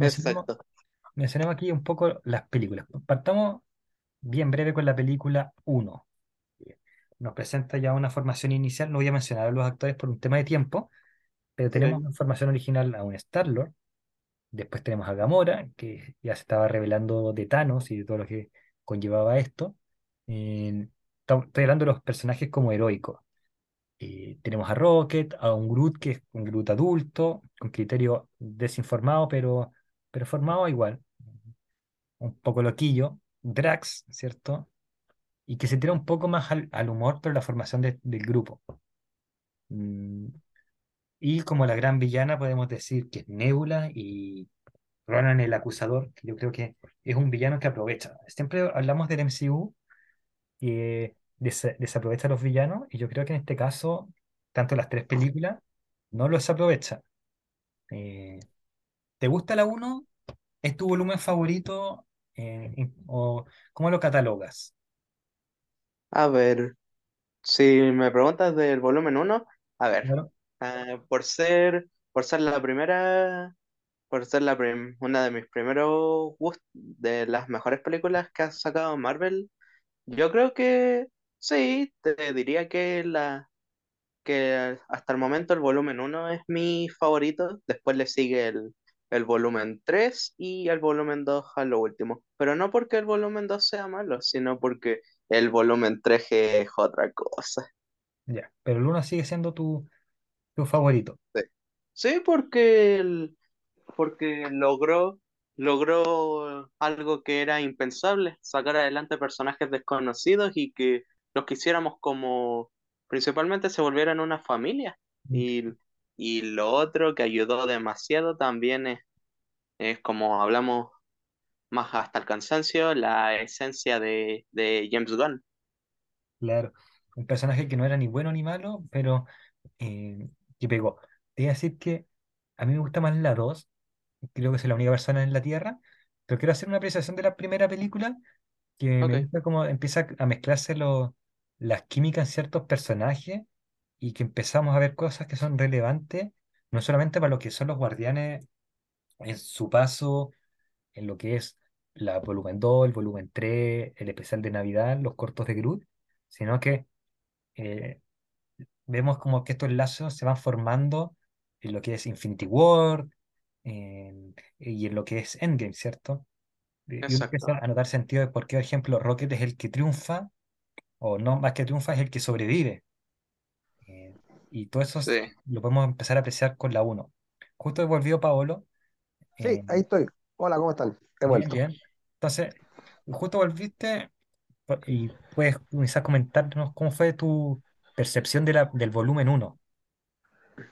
Mencionemos aquí un poco las películas. Partamos bien breve con la película uno Nos presenta ya una formación inicial. No voy a mencionar a los actores por un tema de tiempo, pero tenemos Sí. una formación original a un Star-Lord. Después tenemos a Gamora, que ya se estaba revelando de Thanos y de todo lo que conllevaba esto. Eh, estoy hablando de los personajes como heroicos. Eh, tenemos a Rocket, a un Groot que es un Groot adulto, con criterio desinformado, pero, pero formado igual. Un poco loquillo. Drax, ¿cierto? Y que se tira un poco más al, al humor por la formación de- del grupo. Mm, Y como la gran villana podemos decir que es Nebula y, Ronan el Acusador, que yo creo que es un villano que aprovecha. Siempre hablamos del MCU que desa- desaprovecha a los villanos, y yo creo que en este caso, tanto las tres películas, no los aprovecha. Eh, ¿te gusta la uno ¿Es tu volumen favorito? Eh, ¿o cómo lo catalogas? A ver, si me preguntas del volumen uno a ver, Claro. ah, por ser, por ser la primera, por ser la prim- una de mis primeros gust- de las mejores películas que ha sacado Marvel, yo creo que sí, te diría que la que hasta el momento el volumen uno es mi favorito, después le sigue el, el volumen 3 y el volumen 2 a lo último. Pero no porque el volumen 2 sea malo, sino porque el volumen 3 es otra cosa. Ya, pero el uno sigue siendo tu, tu favorito. Sí, Sí, porque, el- porque logró, logró algo que era impensable, sacar adelante personajes desconocidos y que los quisiéramos como, principalmente se volvieran una familia. Mm, Y, y lo otro que ayudó demasiado también es, es como hablamos más hasta el cansancio, la esencia de, de James Gunn. Claro, un personaje que no era ni bueno ni malo, pero eh, que pegó. Te iba a decir que a mí me gusta más la 2, creo que soy la única persona en la Tierra, pero quiero hacer una apreciación de la primera película, que me Ok, gusta cómo empieza a mezclarse lo- las químicas en ciertos personajes y que empezamos a ver cosas que son relevantes, no solamente para lo que son los guardianes en su paso, en lo que es la volumen 2 el volumen 3 el especial de Navidad, los cortos de Groot, sino que eh, vemos como que estos lazos se van formando en lo que es Infinity War y en lo que es Endgame, ¿cierto? Y y uno empieza exacto. a notar sentido de por qué, por ejemplo, Rocket es el que triunfa, o no más que triunfa, es el que sobrevive. Y todo eso Sí. lo podemos empezar a apreciar con la uno Justo volvió Paolo. Sí, eh, ahí estoy. Hola, ¿cómo están? He vuelto. bien. Entonces, justo volviste y puedes quizás comentarnos cómo fue tu percepción de la, del volumen uno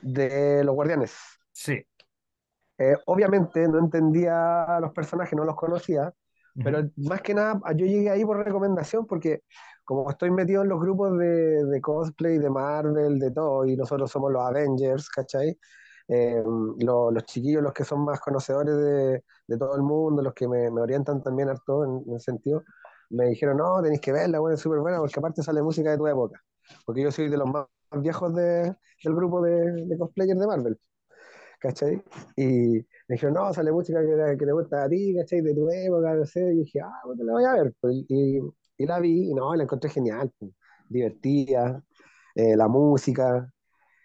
De los Guardianes. Sí. Eh, obviamente no entendía a los personajes, no los conocía, pero más que nada yo llegué ahí por recomendación porque como estoy metido en los grupos de, de cosplay, de Marvel, de todo, y nosotros somos los Avengers, ¿cachai? Eh, lo- los chiquillos, los que son más conocedores de, de todo el mundo, los que me, me orientan también harto en, en ese sentido, me dijeron, no, tenéis que verla, bueno, es súper buena porque aparte sale música de tu época, porque yo soy de los más, viejos de- del grupo de, de cosplayers de Marvel. ¿cachai? Y me dijeron, no, sale música que, que te gusta a ti, ¿cachai? De tu época, no sé. Y dije, ah, bueno, la voy a ver. Pues, y, y la vi y no, la encontré genial, pues, divertida, eh, la música,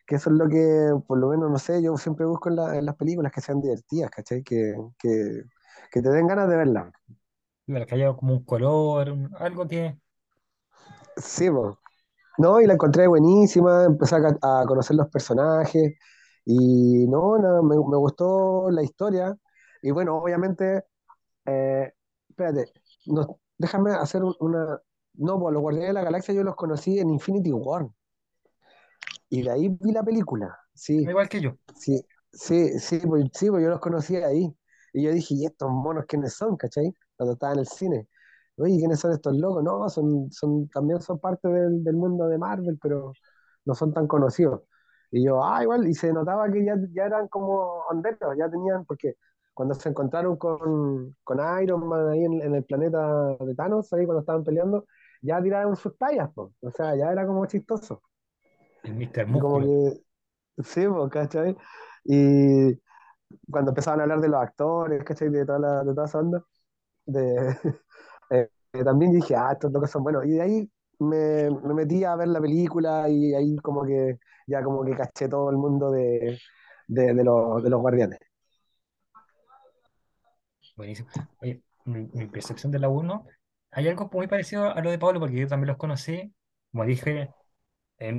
que eso es lo que, por lo menos, no sé, yo siempre busco en, la- en las películas que sean divertidas, ¿cachai? Que, que, que te den ganas de. Claro, que haya como un color, un- algo que... Sí, pues. No, y la encontré buenísima, empecé a, conocer los personajes y no, nada, me, me gustó la historia. Y bueno, obviamente Eh, espérate, no, déjame hacer un- una. No, pues los Guardianes de la Galaxia yo los conocí en Infinity War y de ahí vi la película. Sí, Igual que yo. sí, sí, sí, pues, sí, pues yo los conocí ahí. Y yo dije, ¿y estos monos quiénes son, cachai? Cuando estaba en el cine. Oye, ¿quiénes son estos locos? No, son, son, también son parte del, del mundo de Marvel, pero no son tan conocidos. Y yo, ah, igual, y se notaba que ya, ya eran como honderos, ya tenían, porque cuando se encontraron con, con Iron Man ahí en, en el planeta de Thanos, ahí cuando estaban peleando, ya tiraron sus tallas, pues. O sea, ya era como chistoso. El Mr. Como que, sí, pues, ¿cachai? Y cuando empezaban a hablar de los actores, ¿cachai? De toda, la, de toda esa onda, de, eh, eh, también dije, ah, estos locos son buenos. Y de ahí me, me metí a ver la película y ahí como que ya como que caché todo el mundo de, de, de los, de los guardianes. Buenísimo. Oye, mi, mi percepción de la uno hay algo muy parecido a lo de Pablo, porque yo también los conocí, como dije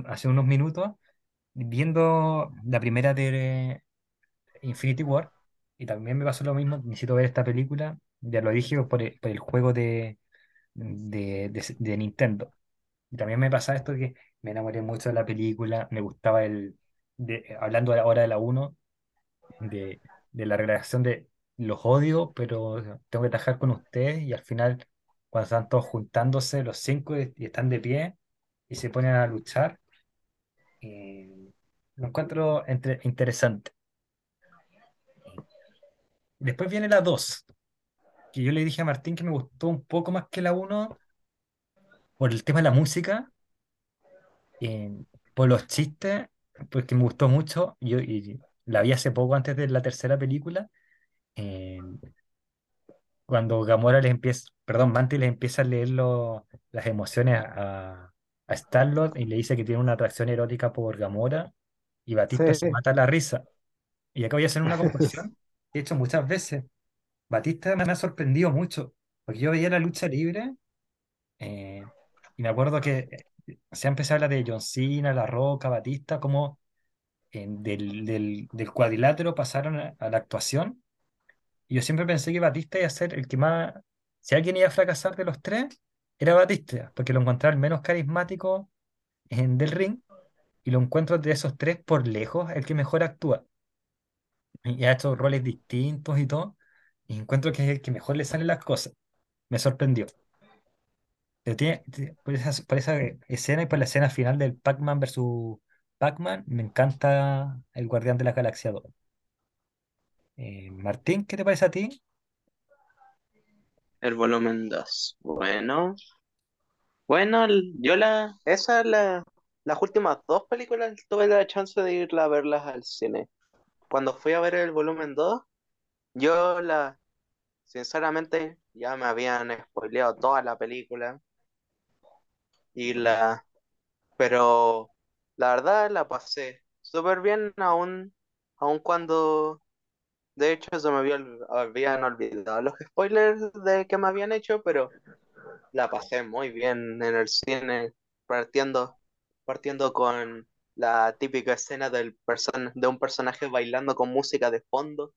hace unos minutos, viendo la primera de Infinity War, y también me pasó lo mismo, necesito ver esta película, ya lo dije por el, juego de, de, de- Nintendo. Y también me pasa esto que me enamoré mucho de la película, me gustaba el, de, hablando ahora de la uno de, de la relación de los odio, pero tengo que trabajar con ustedes y al final, cuando están todos juntándose, los cinco, y, están de pie y se ponen a luchar, eh, lo encuentro interesante. Después viene la 2 que yo le dije a Martín que me gustó un poco más que la uno por el tema de la música, eh, por los chistes, porque me gustó mucho. Yo la vi hace poco antes de la tercera película. Eh, cuando Gamora les empieza, perdón, Mantis les empieza a leer lo- las emociones a, a Star-Lord y le dice que tiene una atracción erótica por Gamora y Batista se Sí, mata a la risa. Y acá voy a hacer una comparación he hecho muchas veces. Batista me ha sorprendido mucho, porque yo veía la lucha libre eh, y me acuerdo que eh, se ha empezado a hablar de John Cena, La Roca, Batista, como eh, del, del, del cuadrilátero pasaron a, a la actuación. Yo siempre pensé que Batista iba a ser el que más, si alguien iba a fracasar de los tres, era Batista, porque lo encontraba el menos carismático en del ring y lo encuentro de esos tres por lejos el que mejor actúa. Y ha hecho roles distintos y todo, y encuentro que es el que mejor le salen las cosas. Me sorprendió. Pero tiene- por esa, por esa escena y por la escena final del Pac-Man versus Pac-Man, me encanta el Guardián de la Galaxia 2. Eh, Martín, ¿qué te parece a ti? El volumen 2. Bueno, bueno, yo la, esa, la, las últimas dos películas tuve la chance de irla a verlas al cine. Cuando fui a ver el volumen 2, yo la, sinceramente, ya me habían spoileado toda la película y la, pero la verdad la pasé súper bien aún, aún cuando, de hecho, se me había- habían olvidado los spoilers de que me habían hecho, pero La pasé muy bien en el cine, partiendo, partiendo con la típica escena del person de un personaje bailando con música de fondo.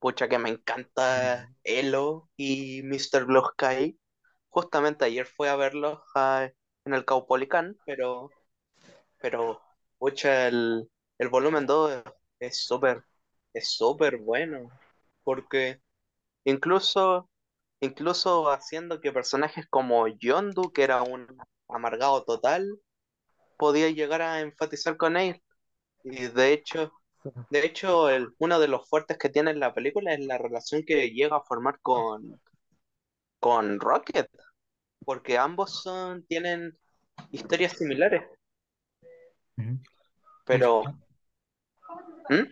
Pucha que me encanta Elo y Mr. Blue Sky. Justamente ayer fui a verlos en el Caupolicán, pero, pero pucha, el, el volumen 2 es súper, es súper bueno, porque incluso incluso haciendo que personajes como Yondu, que era un amargado total, podía llegar a enfatizar con él. Y de hecho, de hecho, el, uno de los fuertes que tiene la película es la relación que llega a formar con, con Rocket, porque ambos son, tienen historias similares, pero, ¿Mm?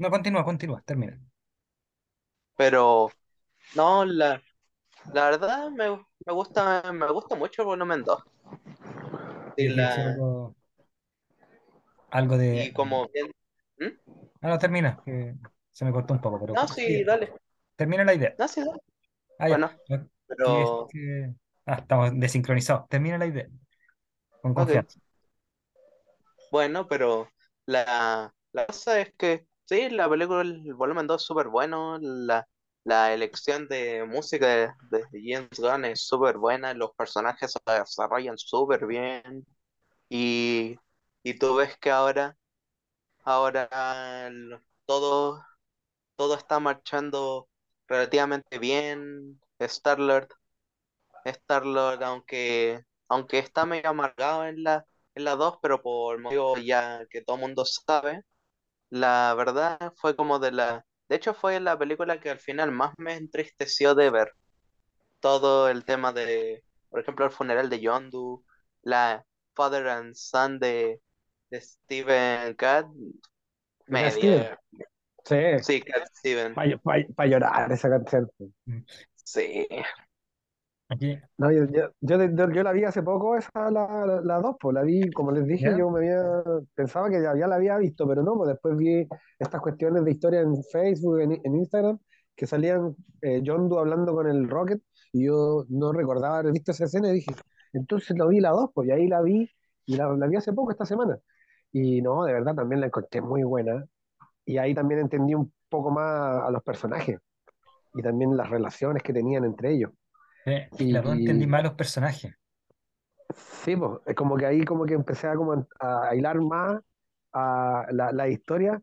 No, continúa, continúa, termina. pero no, la, la verdad me, me gusta, me gusta mucho el volumen 2. Y, ¿Quieres decir la, algo, algo de... y como bien, ¿Mm? Ah, no, termina, que se me cortó un poco, pero No, sí, sí, dale. termina la idea. No, sí, dale. Ah. Bueno, decir pero, que... Ah, estamos desincronizados. Termina la idea, con confianza. Bueno, pero la, la cosa es que, sí, la película, el volumen 2 es súper bueno, la, la elección de música de, de James Gunn es súper buena, los personajes se desarrollan súper bien, y, y tú ves que ahora, ahora todo, todo está marchando relativamente bien, Star-Lord Star-Lord, aunque, aunque está medio amargado en la, en la 2, pero por motivo ya que todo el mundo sabe, la verdad fue como de la... De hecho fue la película que al final más me entristeció de ver. Todo el tema de, por ejemplo, el funeral de Yondu, la Father and Son de, de Steven Cat, me Steven. Sí, Sí, Cat Steven. para llorar esa canción. Sí. Aquí, No, yo, yo, la vi hace poco, esa, la, la, la dos, pues la vi, como les dije, yo me había, pensaba que ya, ya la había visto, pero no, pues después vi estas cuestiones de historia en Facebook, en, en Instagram, que salían eh, John Doe hablando con el Rocket, y yo no recordaba haber visto esa escena, y dije, entonces lo vi la dos, pues y ahí la vi, y la, la vi hace poco, esta semana. Y no, de verdad también la encontré muy buena, y ahí también entendí un poco más a los personajes, y también las relaciones que tenían entre ellos. Sí, es que la dos entendí Y, mal los personajes. Sí, pues, es como que ahí como que empecé a, como a, a hilar más a la, la historia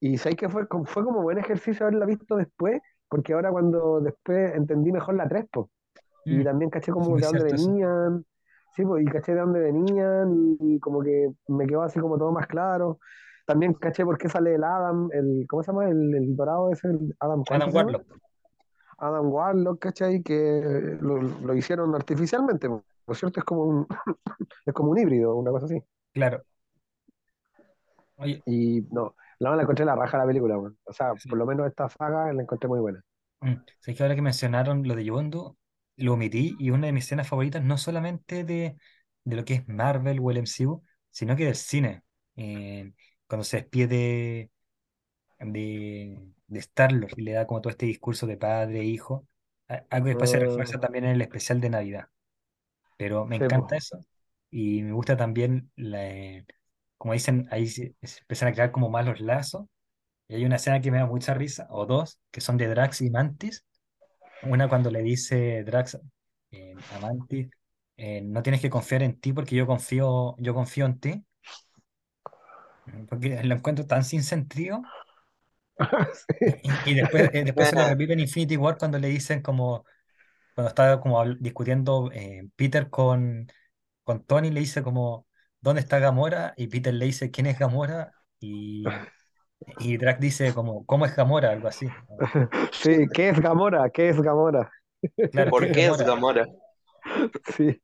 y sabéis que fue, como- fue como buen ejercicio haberla visto después, porque ahora cuando después entendí mejor la 3, po, y Mm, también caché como de dónde eso. venían, sí, pues, y caché de dónde venían, y, y como que me quedó así como todo más claro. También caché por qué sale el Adam, el, ¿cómo se llama? El, el dorado ese, el Adam, ¿cuánto Adam? Warlock, Adam Warlock, ¿cachai? Que lo, lo hicieron artificialmente, po, ¿no es cierto? Es como un, es como un híbrido, una cosa así. claro. Oye, Y no, no, la encontré la raja la película, weón. O sea, por lo menos esta saga la encontré muy buena. Mm, sé que ahora que mencionaron lo de Yondu, lo omití y una de mis escenas favoritas no solamente de, de lo que es Marvel o el MCU, sino que del cine. Eh, cuando se despide de, de Star-Lord y le da como todo este discurso de padre e hijo, algo que después se refuerza también en el especial de Navidad. Pero me encanta eso y me gusta también, la, como dicen, ahí se, se empiezan a crear como más los lazos. Y hay una escena que me da mucha risa, o dos, que son de Drax y Mantis. Una cuando le dice Drax eh, a Mantis, eh, no tienes que confiar en ti porque yo confío, yo confío en ti. Porque lo encuentro tan sin sentido. Sí. Y, y después, eh, después se lo repite en Infinity War cuando le dicen como, cuando está como discutiendo eh, Peter con, con Tony, le dice como, ¿dónde está Gamora? Y Peter le dice, ¿quién es Gamora? Y, y Drax dice como, ¿cómo es Gamora? Algo así. Sí, ¿qué es Gamora? ¿Qué es Gamora? Claro, ¿qué ¿Por es qué es Gamora? Gamora? Sí.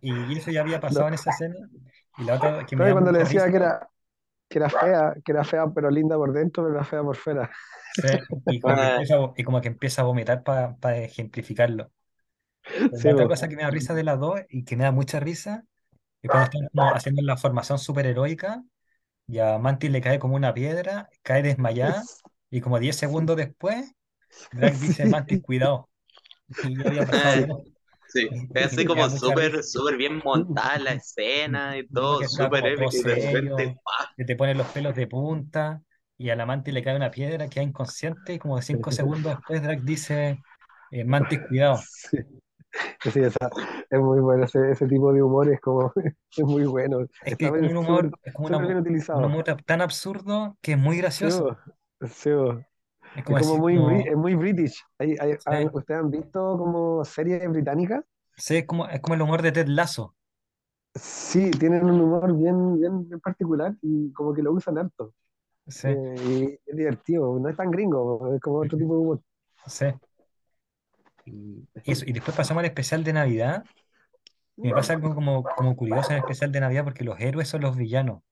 Y eso ya había No, pasado en esa escena. Y la otra que me cuando le decía que era, que era fea, que era fea pero linda por dentro, pero era fea por fuera. sí, y como que Ah, empieza, y como que empieza a vomitar para ejemplificarlo. Pero Sí, otra cosa que me da risa de las dos y que me da mucha risa es cuando están como haciendo la formación superheroica y a Mantis le cae como una piedra, cae desmayada y como 10 segundos después, Drake dice, Mantis, cuidado. Y ya había pasado ah, sí. sí, es así como súper, súper bien montada la escena y todo, súper épico y de repente, serio, que te pone los pelos de punta y al amante le cae una piedra, queda inconsciente y como cinco segundos después Drake dice, eh, Mantis, cuidado. Sí, sí, es muy bueno, ese, ese tipo de humor es como, es muy bueno, Es que es un humor, es como una un humor tan absurdo que es muy Sí, gracioso. bo, sí, Es Es como muy, es muy British. Hay- hay- sí, ¿ustedes han visto como series británicas? sí, es como, es como el humor de Ted Lasso. Sí, tienen un humor bien, bien, bien particular y como que lo usan harto. Sí, Eh, y es divertido, no es tan gringo, es como otro tipo de humor. sí. Y, y eso. Y después pasamos al especial de Navidad. Y me pasa algo como, como curioso en el especial de Navidad porque los héroes son los villanos.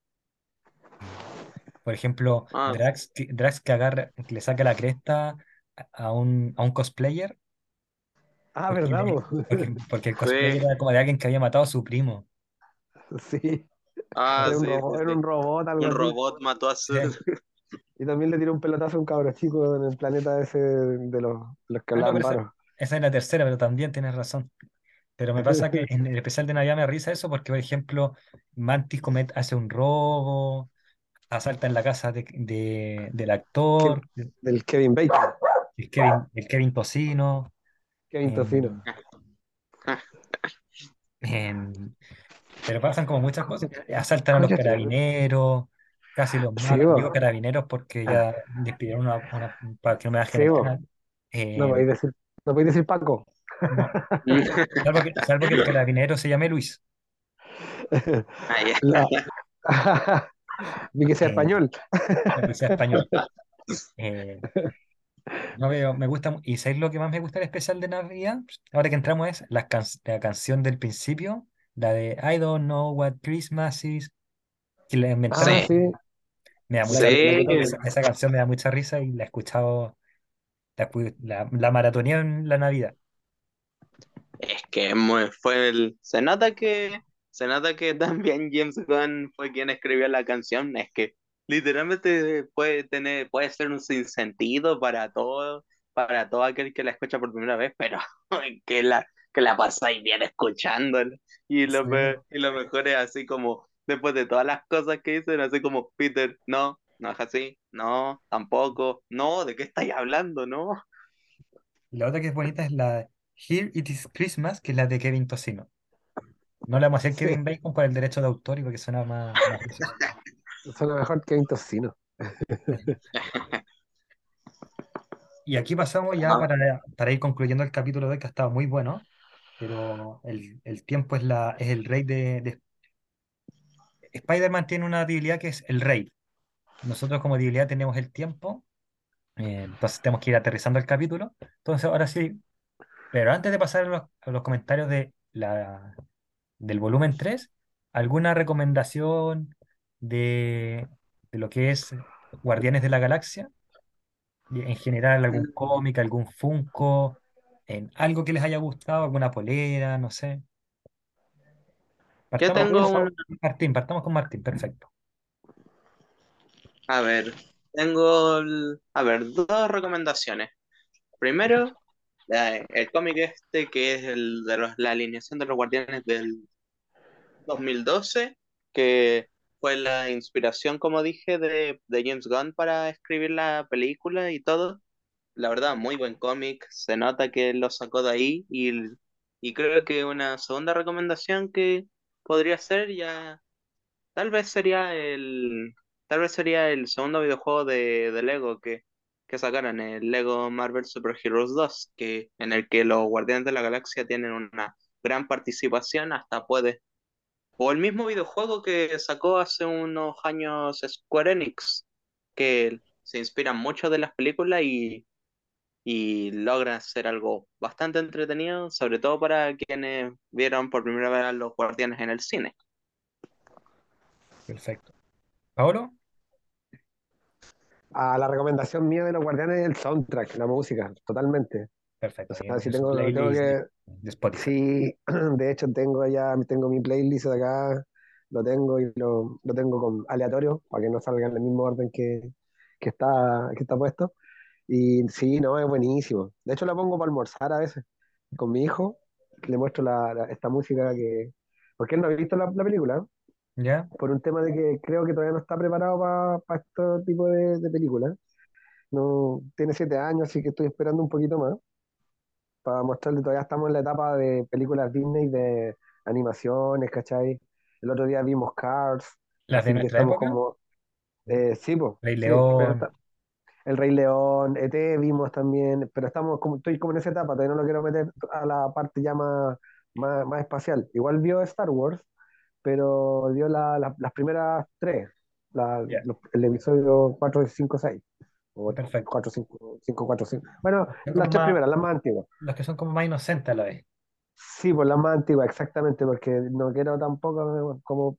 Por ejemplo, ah, Drax, que- Drax que agarra, que le saca la cresta a un, a un cosplayer, Ah, porque, ¿verdad? porque, porque el cosplayer sí, era como de alguien que había matado a su primo. Sí, ah, era un sí, sí, robot, era un robot, algo Un así. robot mató a su... Sí. Y también le tiró un pelotazo a un cabro chico en el planeta ese de los, de los que no, hablaban esa, es la tercera, pero también tienes razón. Pero me pasa que en el especial de Navidad me risa eso porque, por ejemplo, Mantis comet, hace un robo, asalta en la casa de- de- del actor, del Kevin Bacon, el Kevin, el Kevin Tocino. Kevin em, Tocino. em, pero pasan como muchas cosas. Asaltan a los carabineros, casi los Sí, bo. Digo carabineros porque ya despidieron una, una- para que no me bajen Sí, canal. No podéis decir, no podéis decir Paco. no, salvo que, salvo que el carabinero se llame Luis. La... Vi que sea eh, español. la policía español. Eh, no veo, me gusta, y ¿sabéis lo que más me gusta del especial de Navidad? Ahora que entramos es la, can- la canción del principio, la de I don't know what Christmas is, que la inventaron Ah, Sí, sí, Me da mucha, esa, esa canción me da mucha risa y la he escuchado, la, la, la maratonía en la Navidad. es que es muy- fue el... Se nota que, se nota que también James Gunn fue quien escribió la canción, es que literalmente puede tener, puede ser un sinsentido para todo, para todo aquel que la escucha por primera vez, pero que la, que la pasáis bien escuchándola. Y lo, Sí. y lo mejor es así como, después de todas las cosas que dicen, así como, Peter, no, no es así, no, tampoco, no, ¿de qué estáis hablando? No. La otra que es bonita es la Here It Is Christmas, que es la de Kevin Tocino. No le vamos a hacer Sí, Kevin Bacon por el derecho de autor y porque suena más, más suena mejor que Kevin Tocino. Y aquí pasamos ya Ajá. para, para ir concluyendo el capítulo de hoy, que ha estado muy bueno, pero el, el tiempo es, la, es el rey de, de... Spider-Man tiene una debilidad que es el rey. Nosotros como debilidad tenemos el tiempo, eh, entonces tenemos que ir aterrizando el capítulo. Entonces ahora sí, pero antes de pasar a los, a los comentarios de la, del volumen 3, ¿alguna recomendación de, de lo que es Guardianes de la Galaxia? En general, algún cómic, algún Funko, en algo que les haya gustado, alguna polera, no sé. Yo Partamos con tengo una, Martín, partamos con Martín, perfecto. a ver, tengo, el- a ver, dos recomendaciones. Primero, el cómic este que es el de los- la alineación de los Guardianes del 2012, que fue la inspiración, como dije, de, de James Gunn para escribir la película y todo. La verdad, muy buen cómic, se nota que lo sacó de ahí y, y creo que una segunda recomendación que podría ser ya, tal vez sería el, tal vez sería el segundo videojuego de, de Lego que, que sacaron, el Lego Marvel Super Heroes 2, que, en el que los Guardianes de la Galaxia tienen una gran participación, hasta puede o el mismo videojuego que sacó hace unos años Square Enix, que se inspiran mucho de las películas y, y logran hacer algo bastante entretenido, sobre todo para quienes vieron por primera vez a los Guardianes en el cine. Perfecto. ¿Paolo? A la recomendación mía de los Guardianes es el soundtrack, la música, totalmente. O Perfecto, sea, en, si tengo, tengo de, que, de Spotify. sí, de hecho tengo ya, tengo mi playlist de acá, lo tengo y lo, lo tengo con aleatorio para que no salga en el mismo orden que, que está, que está puesto. Y sí, no, es buenísimo. De hecho, la pongo para almorzar a veces con mi hijo, le muestro la, la- esta música que, porque él no ha visto la, la película, ¿Ya? por un tema de que creo que todavía no está preparado para este tipo de, de películas. No, tiene siete años, así que estoy esperando un poquito más para mostrarle. Todavía estamos en la etapa de películas Disney de animaciones, ¿cachai? El otro día vimos Cars, ¿Las de nuestra época? como, eh, sí, pues, Rey sí, León, está- El Rey León, ET vimos también, pero estamos como, estoy como en esa etapa, todavía no lo quiero meter a la parte ya más, más, más espacial. Igual vio Star Wars, pero vio la- la- las primeras tres, la- ya, los- el episodio 4, 5, 6, o perfecto. 4, 5, 5, 4, 5. Bueno, las tres más, primeras, las más antiguas. los que son como más inocentes a la vez. Sí, pues las más antiguas, exactamente, porque no quiero tampoco como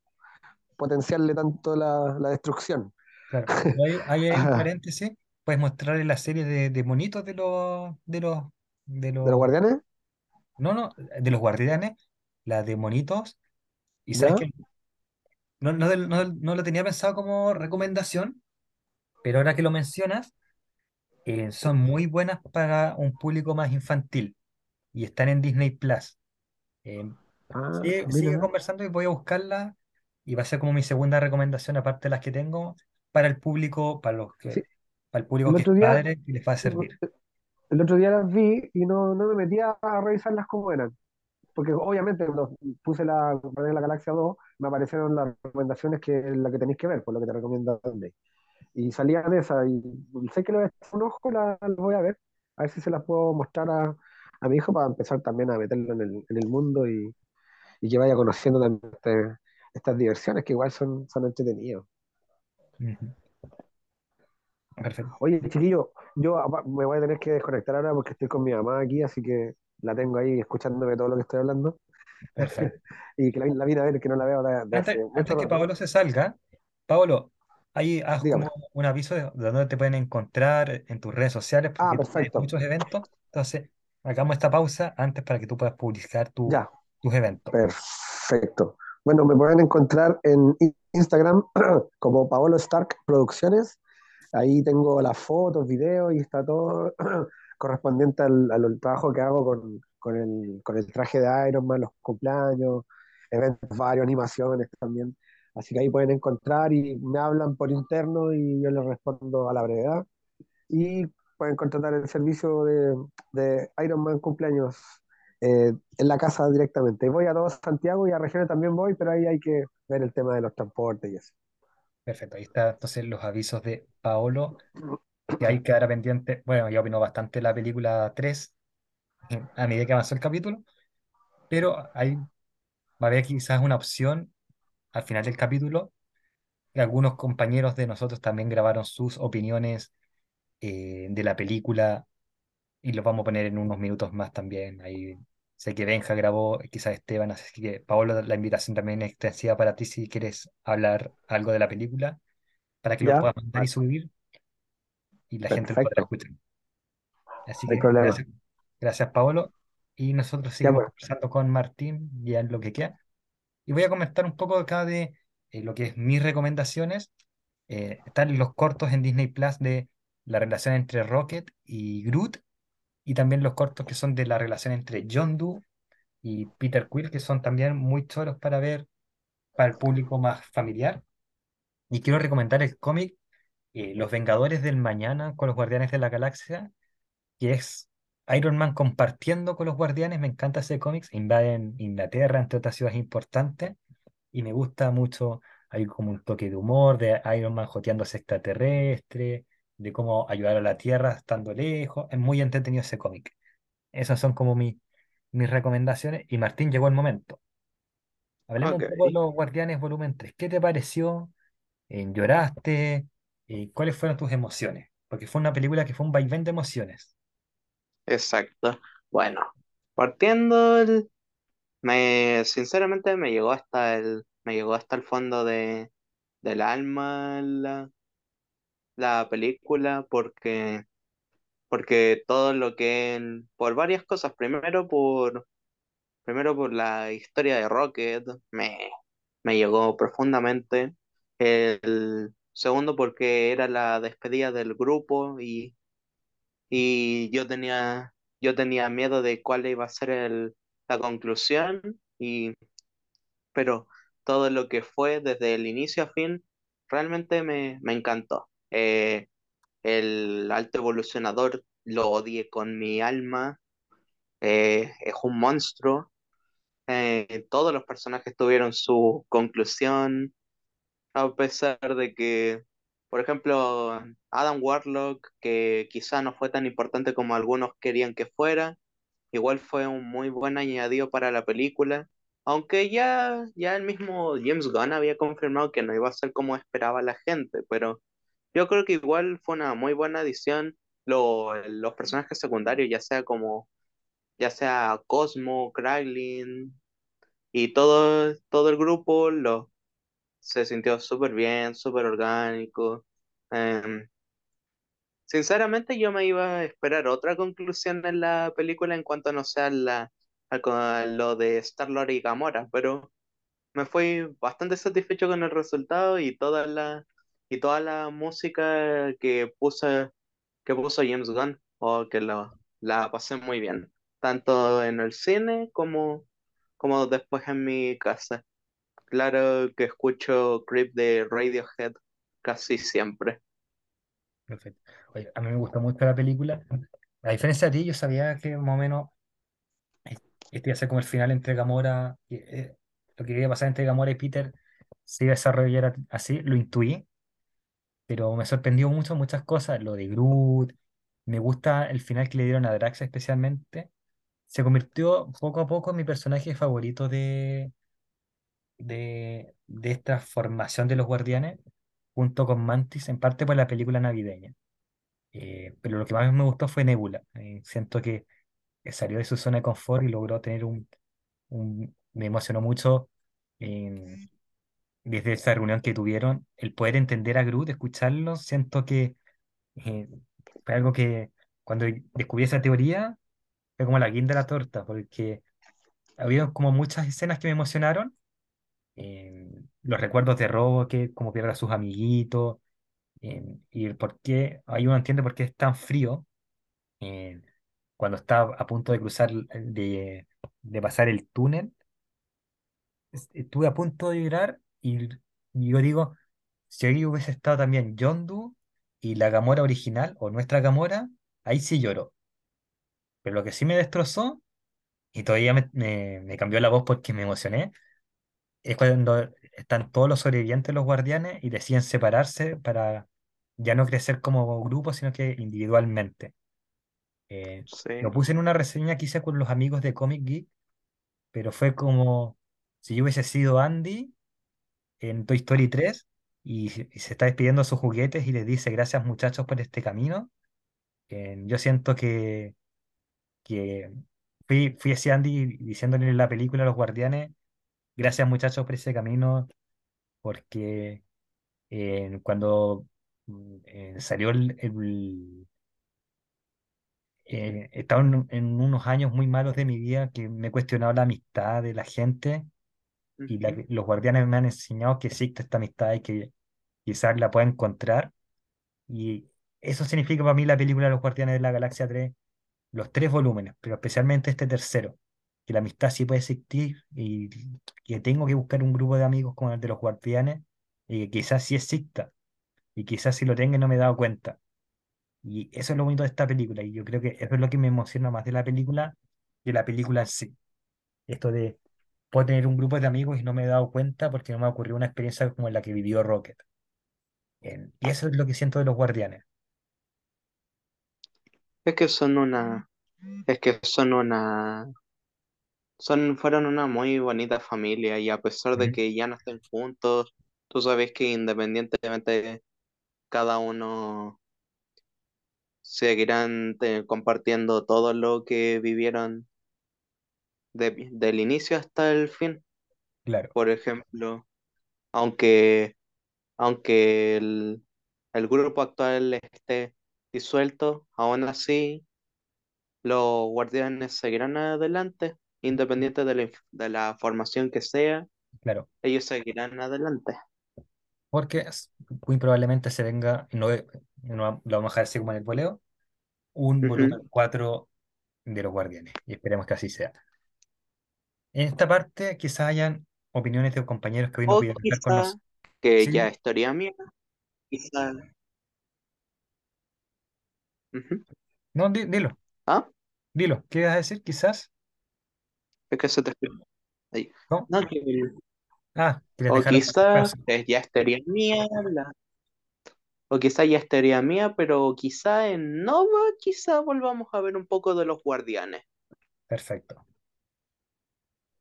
potenciarle tanto la, la destrucción. Claro. Ahí, ahí hay un paréntesis, puedes mostrarle la serie de, de monitos de los, de los, de ¿De los los, guardianes? no, no, de los guardianes, la de monitos, y sabes ¿Ya? que no, no, no, no lo tenía pensado como recomendación, pero ahora que lo mencionas, eh, son muy buenas para un público más infantil y están en Disney Plus. Eh, Ah, sigue, conversando y voy a buscarla y va a ser como mi segunda recomendación, aparte de las que tengo, para el público, para los que, Sí, para el público el que es día, padre y les va a servir. el otro día las vi y no, no me metí a revisarlas como eran. Porque obviamente cuando puse la, la Galaxia 2, me aparecieron las recomendaciones que la que tenéis que ver, por lo que te recomiendo Disney. Y salía de esa, y sé que le voy a echar un ojo, la, la voy a ver, a ver si se las puedo mostrar a, a mi hijo para empezar también a meterlo en el, en el mundo y, y que vaya conociendo también este- estas diversiones que igual son, son entretenidas. Perfecto, Oye, chiquillo, yo me voy a tener que desconectar ahora porque estoy con mi mamá aquí, así que la tengo ahí escuchándome todo lo que estoy hablando. perfecto. Y que la, la vine a ver, que no la veo de, de Antes, que. Paolo se salga, Paolo, ahí haz Dígame. como un aviso de, de dónde te pueden encontrar en tus redes sociales, Ah, porque tienes perfecto. muchos eventos. Entonces, hagamos esta pausa antes para que tú puedas publicar tu- Ya, tus eventos. perfecto. Bueno, me pueden encontrar en Instagram como Paolo Stark Producciones. Ahí tengo las fotos, videos y está todo correspondiente al, al trabajo que hago con, con el, con el traje de Iron Man, los cumpleaños, eventos varios, animaciones también. Así que ahí pueden encontrar y me hablan por interno y yo les respondo a la brevedad. Y pueden contratar el servicio de, de Iron Man cumpleaños eh, en la casa directamente. Voy a todo Santiago y a regiones también voy, pero ahí hay que ver el tema de los transportes y eso. Perfecto, ahí está entonces los avisos de Paolo que hay que quedar pendiente. Bueno, yo opino bastante la película 3 eh, a medida que avanzó el capítulo, pero hay, va a haber quizás una opción al final del capítulo. algunos compañeros de nosotros también grabaron sus opiniones eh, de la película y los vamos a poner en unos minutos más también. Ahí sé que Benja grabó, quizás Esteban, así que Paolo, la invitación también es extensiva para ti si quieres hablar algo de la película, para que lo Ya, puedas mandar y subir y la gente lo perfecto, escuchar. Así no que gracias, gracias Paolo. Y nosotros Ya seguimos pues, conversando con Martín ya en lo que queda. Y voy a comentar un poco acá de eh, lo que es mis recomendaciones. Eh, están los cortos en Disney Plus de la relación entre Rocket y Groot, y también los cortos que son de la relación entre John Doe y Peter Quill, que son también muy choros para ver para el público más familiar. Y quiero recomendar el cómic eh, Los Vengadores del Mañana con los Guardianes de la Galaxia, que es Iron Man compartiendo con los Guardianes. Me encanta ese cómic. Invaden Inglaterra, entre otras ciudades importantes, y me gusta mucho. Hay como un toque de humor de Iron Man joteándose extraterrestre, de cómo ayudar a la Tierra estando lejos. Es muy entretenido ese cómic. Esas son como mi- mis recomendaciones. Y Martín, llegó el momento. Hablemos Ok, un poco de los Guardianes Volumen tres ¿Qué te pareció? Eh, ¿Lloraste? Eh, ¿cuáles fueron tus emociones? Porque fue una película que fue un vaivén de emociones. Exacto. Bueno, partiendo, el- me, sinceramente me llegó hasta el, me llegó hasta el fondo de, del alma la, la película porque, porque todo lo que, por varias cosas, primero por, primero por la historia de Rocket, me, me llegó profundamente. El segundo porque era la despedida del grupo y y yo tenía, yo tenía miedo de cuál iba a ser el- la conclusión, y, pero todo lo que fue desde el inicio a fin realmente me, me encantó. Eh, el alto evolucionador lo odié con mi alma, eh, es un monstruo. Eh, todos los personajes tuvieron su conclusión, a pesar de que, por ejemplo, Adam Warlock, que quizá no fue tan importante como algunos querían que fuera, igual fue un muy buen añadido para la película, aunque ya, ya el mismo James Gunn había confirmado que no iba a ser como esperaba la gente, pero yo creo que igual fue una muy buena adición. Lo- los personajes secundarios, ya sea como, ya sea Cosmo, Kraglin y todo, todo el grupo, lo, se sintió súper bien, súper orgánico. Em, Sinceramente yo me iba a esperar otra conclusión en la película en cuanto no sea la, a lo de Star-Lord y Gamora, pero me fui bastante satisfecho con el resultado y toda la y toda la música que puso que puso James Gunn, o que lo, la pasé muy bien, tanto en el cine como como después en mi casa. Claro que escucho Creep de Radiohead casi siempre. Perfecto. A mí me gustó mucho la película. A diferencia de ti, yo sabía que más o menos este iba a ser como el final entre Gamora, eh, lo que iba a pasar entre Gamora y Peter se iba a desarrollar así, lo intuí, pero me sorprendió mucho muchas cosas, lo de Groot, me gusta el final que le dieron a Drax especialmente, se convirtió poco a poco en mi personaje favorito de, de, de esta formación de los Guardianes, junto con Mantis, en parte por la película navideña. Eh, pero lo que más me gustó fue Nebula. Eh, siento que que salió de su zona de confort y logró tener un, un- me emocionó mucho eh, desde esa reunión que tuvieron, el poder entender a Groot, escucharlo, siento que eh, fue algo que cuando descubrí esa teoría fue como la guinda de la torta, porque había como muchas escenas que me emocionaron, eh, los recuerdos de Rocket, cómo pierde a sus amiguitos, eh, y por qué, ahí uno entiende por qué es tan frío eh, cuando está a punto de cruzar, de, de pasar el túnel es- estuve a punto de llorar y, yo digo, si ahí hubiese estado también Yondu y la Gamora original o nuestra Gamora, ahí sí lloró. Pero lo que sí me destrozó y todavía me, me- me cambió la voz porque me emocioné, es cuando están todos los sobrevivientes, los guardianes, y deciden separarse para ya no crecer como grupo, sino que individualmente. Eh, lo Sí. puse en una reseña que hice con los amigos de Comic Geek, pero fue como si yo hubiese sido Andy en Toy Story 3 y, se y se está despidiendo de sus juguetes y les dice gracias muchachos por este camino. Eh, yo siento que, que fui, fui ese Andy diciéndole en la película a los guardianes, gracias muchachos por ese camino, porque eh, cuando mm, eh, salió el, el- eh, estaba en, en unos años muy malos de mi vida que me he cuestionado la amistad de la gente y la- los guardianes me han enseñado que existe esta amistad y que quizás la pueda encontrar. Y eso significa para mí la película Los Guardianes de la Galaxia tres los tres volúmenes, pero especialmente este tercero, que la amistad sí puede existir y que tengo que buscar un grupo de amigos como el de los Guardianes y que quizás sí exista y quizás si lo tenga no me he dado cuenta. Y eso es lo bonito de esta película y yo creo que eso es lo que me emociona más de la película que la película en sí. Esto de puedo tener un grupo de amigos y no me he dado cuenta porque no me ha ocurrido una experiencia como la que vivió Rocket. Eh, y eso es lo que siento de los Guardianes. Es que son una, es que son una, son, fueron una muy bonita familia y a pesar de que ya no estén juntos, tú sabes que independientemente cada uno seguirán te- compartiendo todo lo que vivieron de- del inicio hasta el fin. Claro, Por ejemplo, aunque, aunque el, el grupo actual esté disuelto, aún así los guardianes seguirán adelante, independiente de la, de la formación que sea, claro. ellos seguirán adelante. Porque muy probablemente se venga, y no, no lo vamos a dejar así como en el voleo, un volumen 4 de los Guardianes. Y esperemos que así sea. En esta parte quizás hayan opiniones de compañeros que hoy no O pudieron estar con quizá, nosotros. que ya Sí, es teoría mía, quizá... ujú. no, di- dilo, ¿Ah? dilo. ¿Qué ibas a decir? Quizás. Es que se te... ahí. ¿No? No, que- Ah, ¿quieres O dejarlo para quizá después? eh, ya es teoría mía, la- o quizá ya es teoría mía, pero quizá en Nova, quizá volvamos a ver un poco de los guardianes. Perfecto.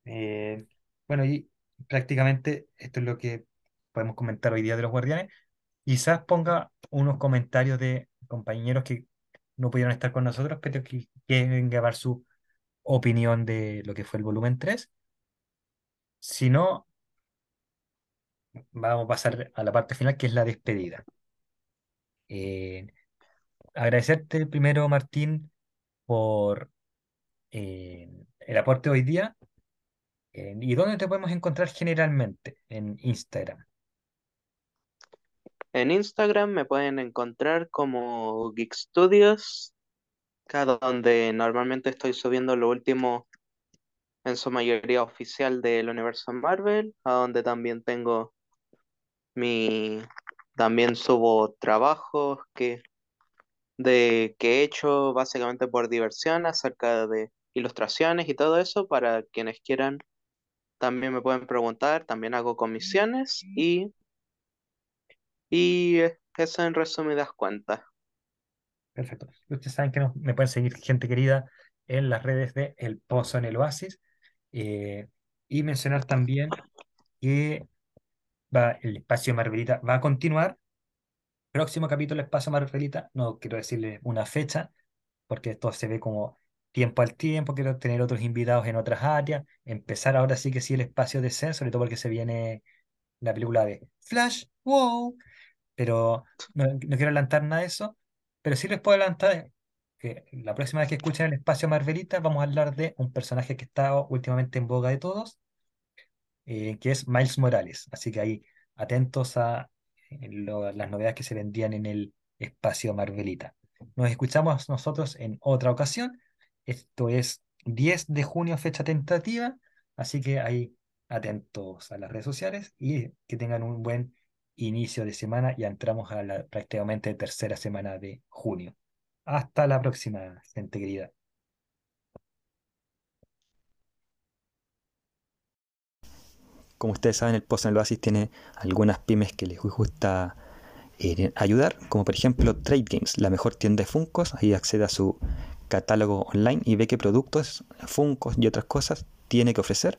Eh, bueno, y prácticamente esto es lo que podemos comentar hoy día de los Guardianes. Quizás ponga unos comentarios de compañeros que no pudieron estar con nosotros, pero que quieren grabar su opinión de lo que fue el volumen tres Si no, vamos a pasar a la parte final, que es la despedida. Eh, agradecerte primero, Martín, por eh, el aporte hoy día. Eh, ¿y dónde te podemos encontrar generalmente? En Instagram. En Instagram me pueden encontrar como Geek Studios, cada donde normalmente estoy subiendo lo último en su mayoría oficial del universo Marvel, a donde también tengo mi, también subo trabajos que, de, que he hecho básicamente por diversión acerca de ilustraciones y todo eso, para quienes quieran también me pueden preguntar, también hago comisiones y, y eso en resumidas cuentas. Perfecto. Ustedes saben que nos- me pueden seguir, gente querida, en las redes de El Pozo en el Oasis. eh, y mencionar también que va, el espacio Marvelita va a continuar. Próximo capítulo Espacio Marvelita, no quiero decirle una fecha, porque esto se ve como tiempo al tiempo, quiero tener otros invitados en otras áreas, empezar ahora sí que sí el espacio de Zen, sobre todo porque se viene la película de Flash, wow, pero no, no quiero adelantar nada de eso, pero sí les puedo adelantar que la próxima vez que escuchen el espacio Marvelita vamos a hablar de un personaje que está últimamente en boga de todos, eh, que es Miles Morales. Así que ahí atentos a eh, las novedades que se vendían en el espacio Marvelita. Nos escuchamos nosotros en otra ocasión. Esto es 10 de junio, fecha tentativa, así que ahí atentos a las redes sociales y que tengan un buen inicio de semana. Ya entramos a la prácticamente tercera semana de junio. Hasta la próxima, gente. Como ustedes saben, el Pozo en el Oasis tiene algunas pymes que les gusta eh, ayudar, como por ejemplo Trade Games, la mejor tienda de Funcos, ahí accede a su catálogo online y ve qué productos, Funcos y otras cosas tiene que ofrecer.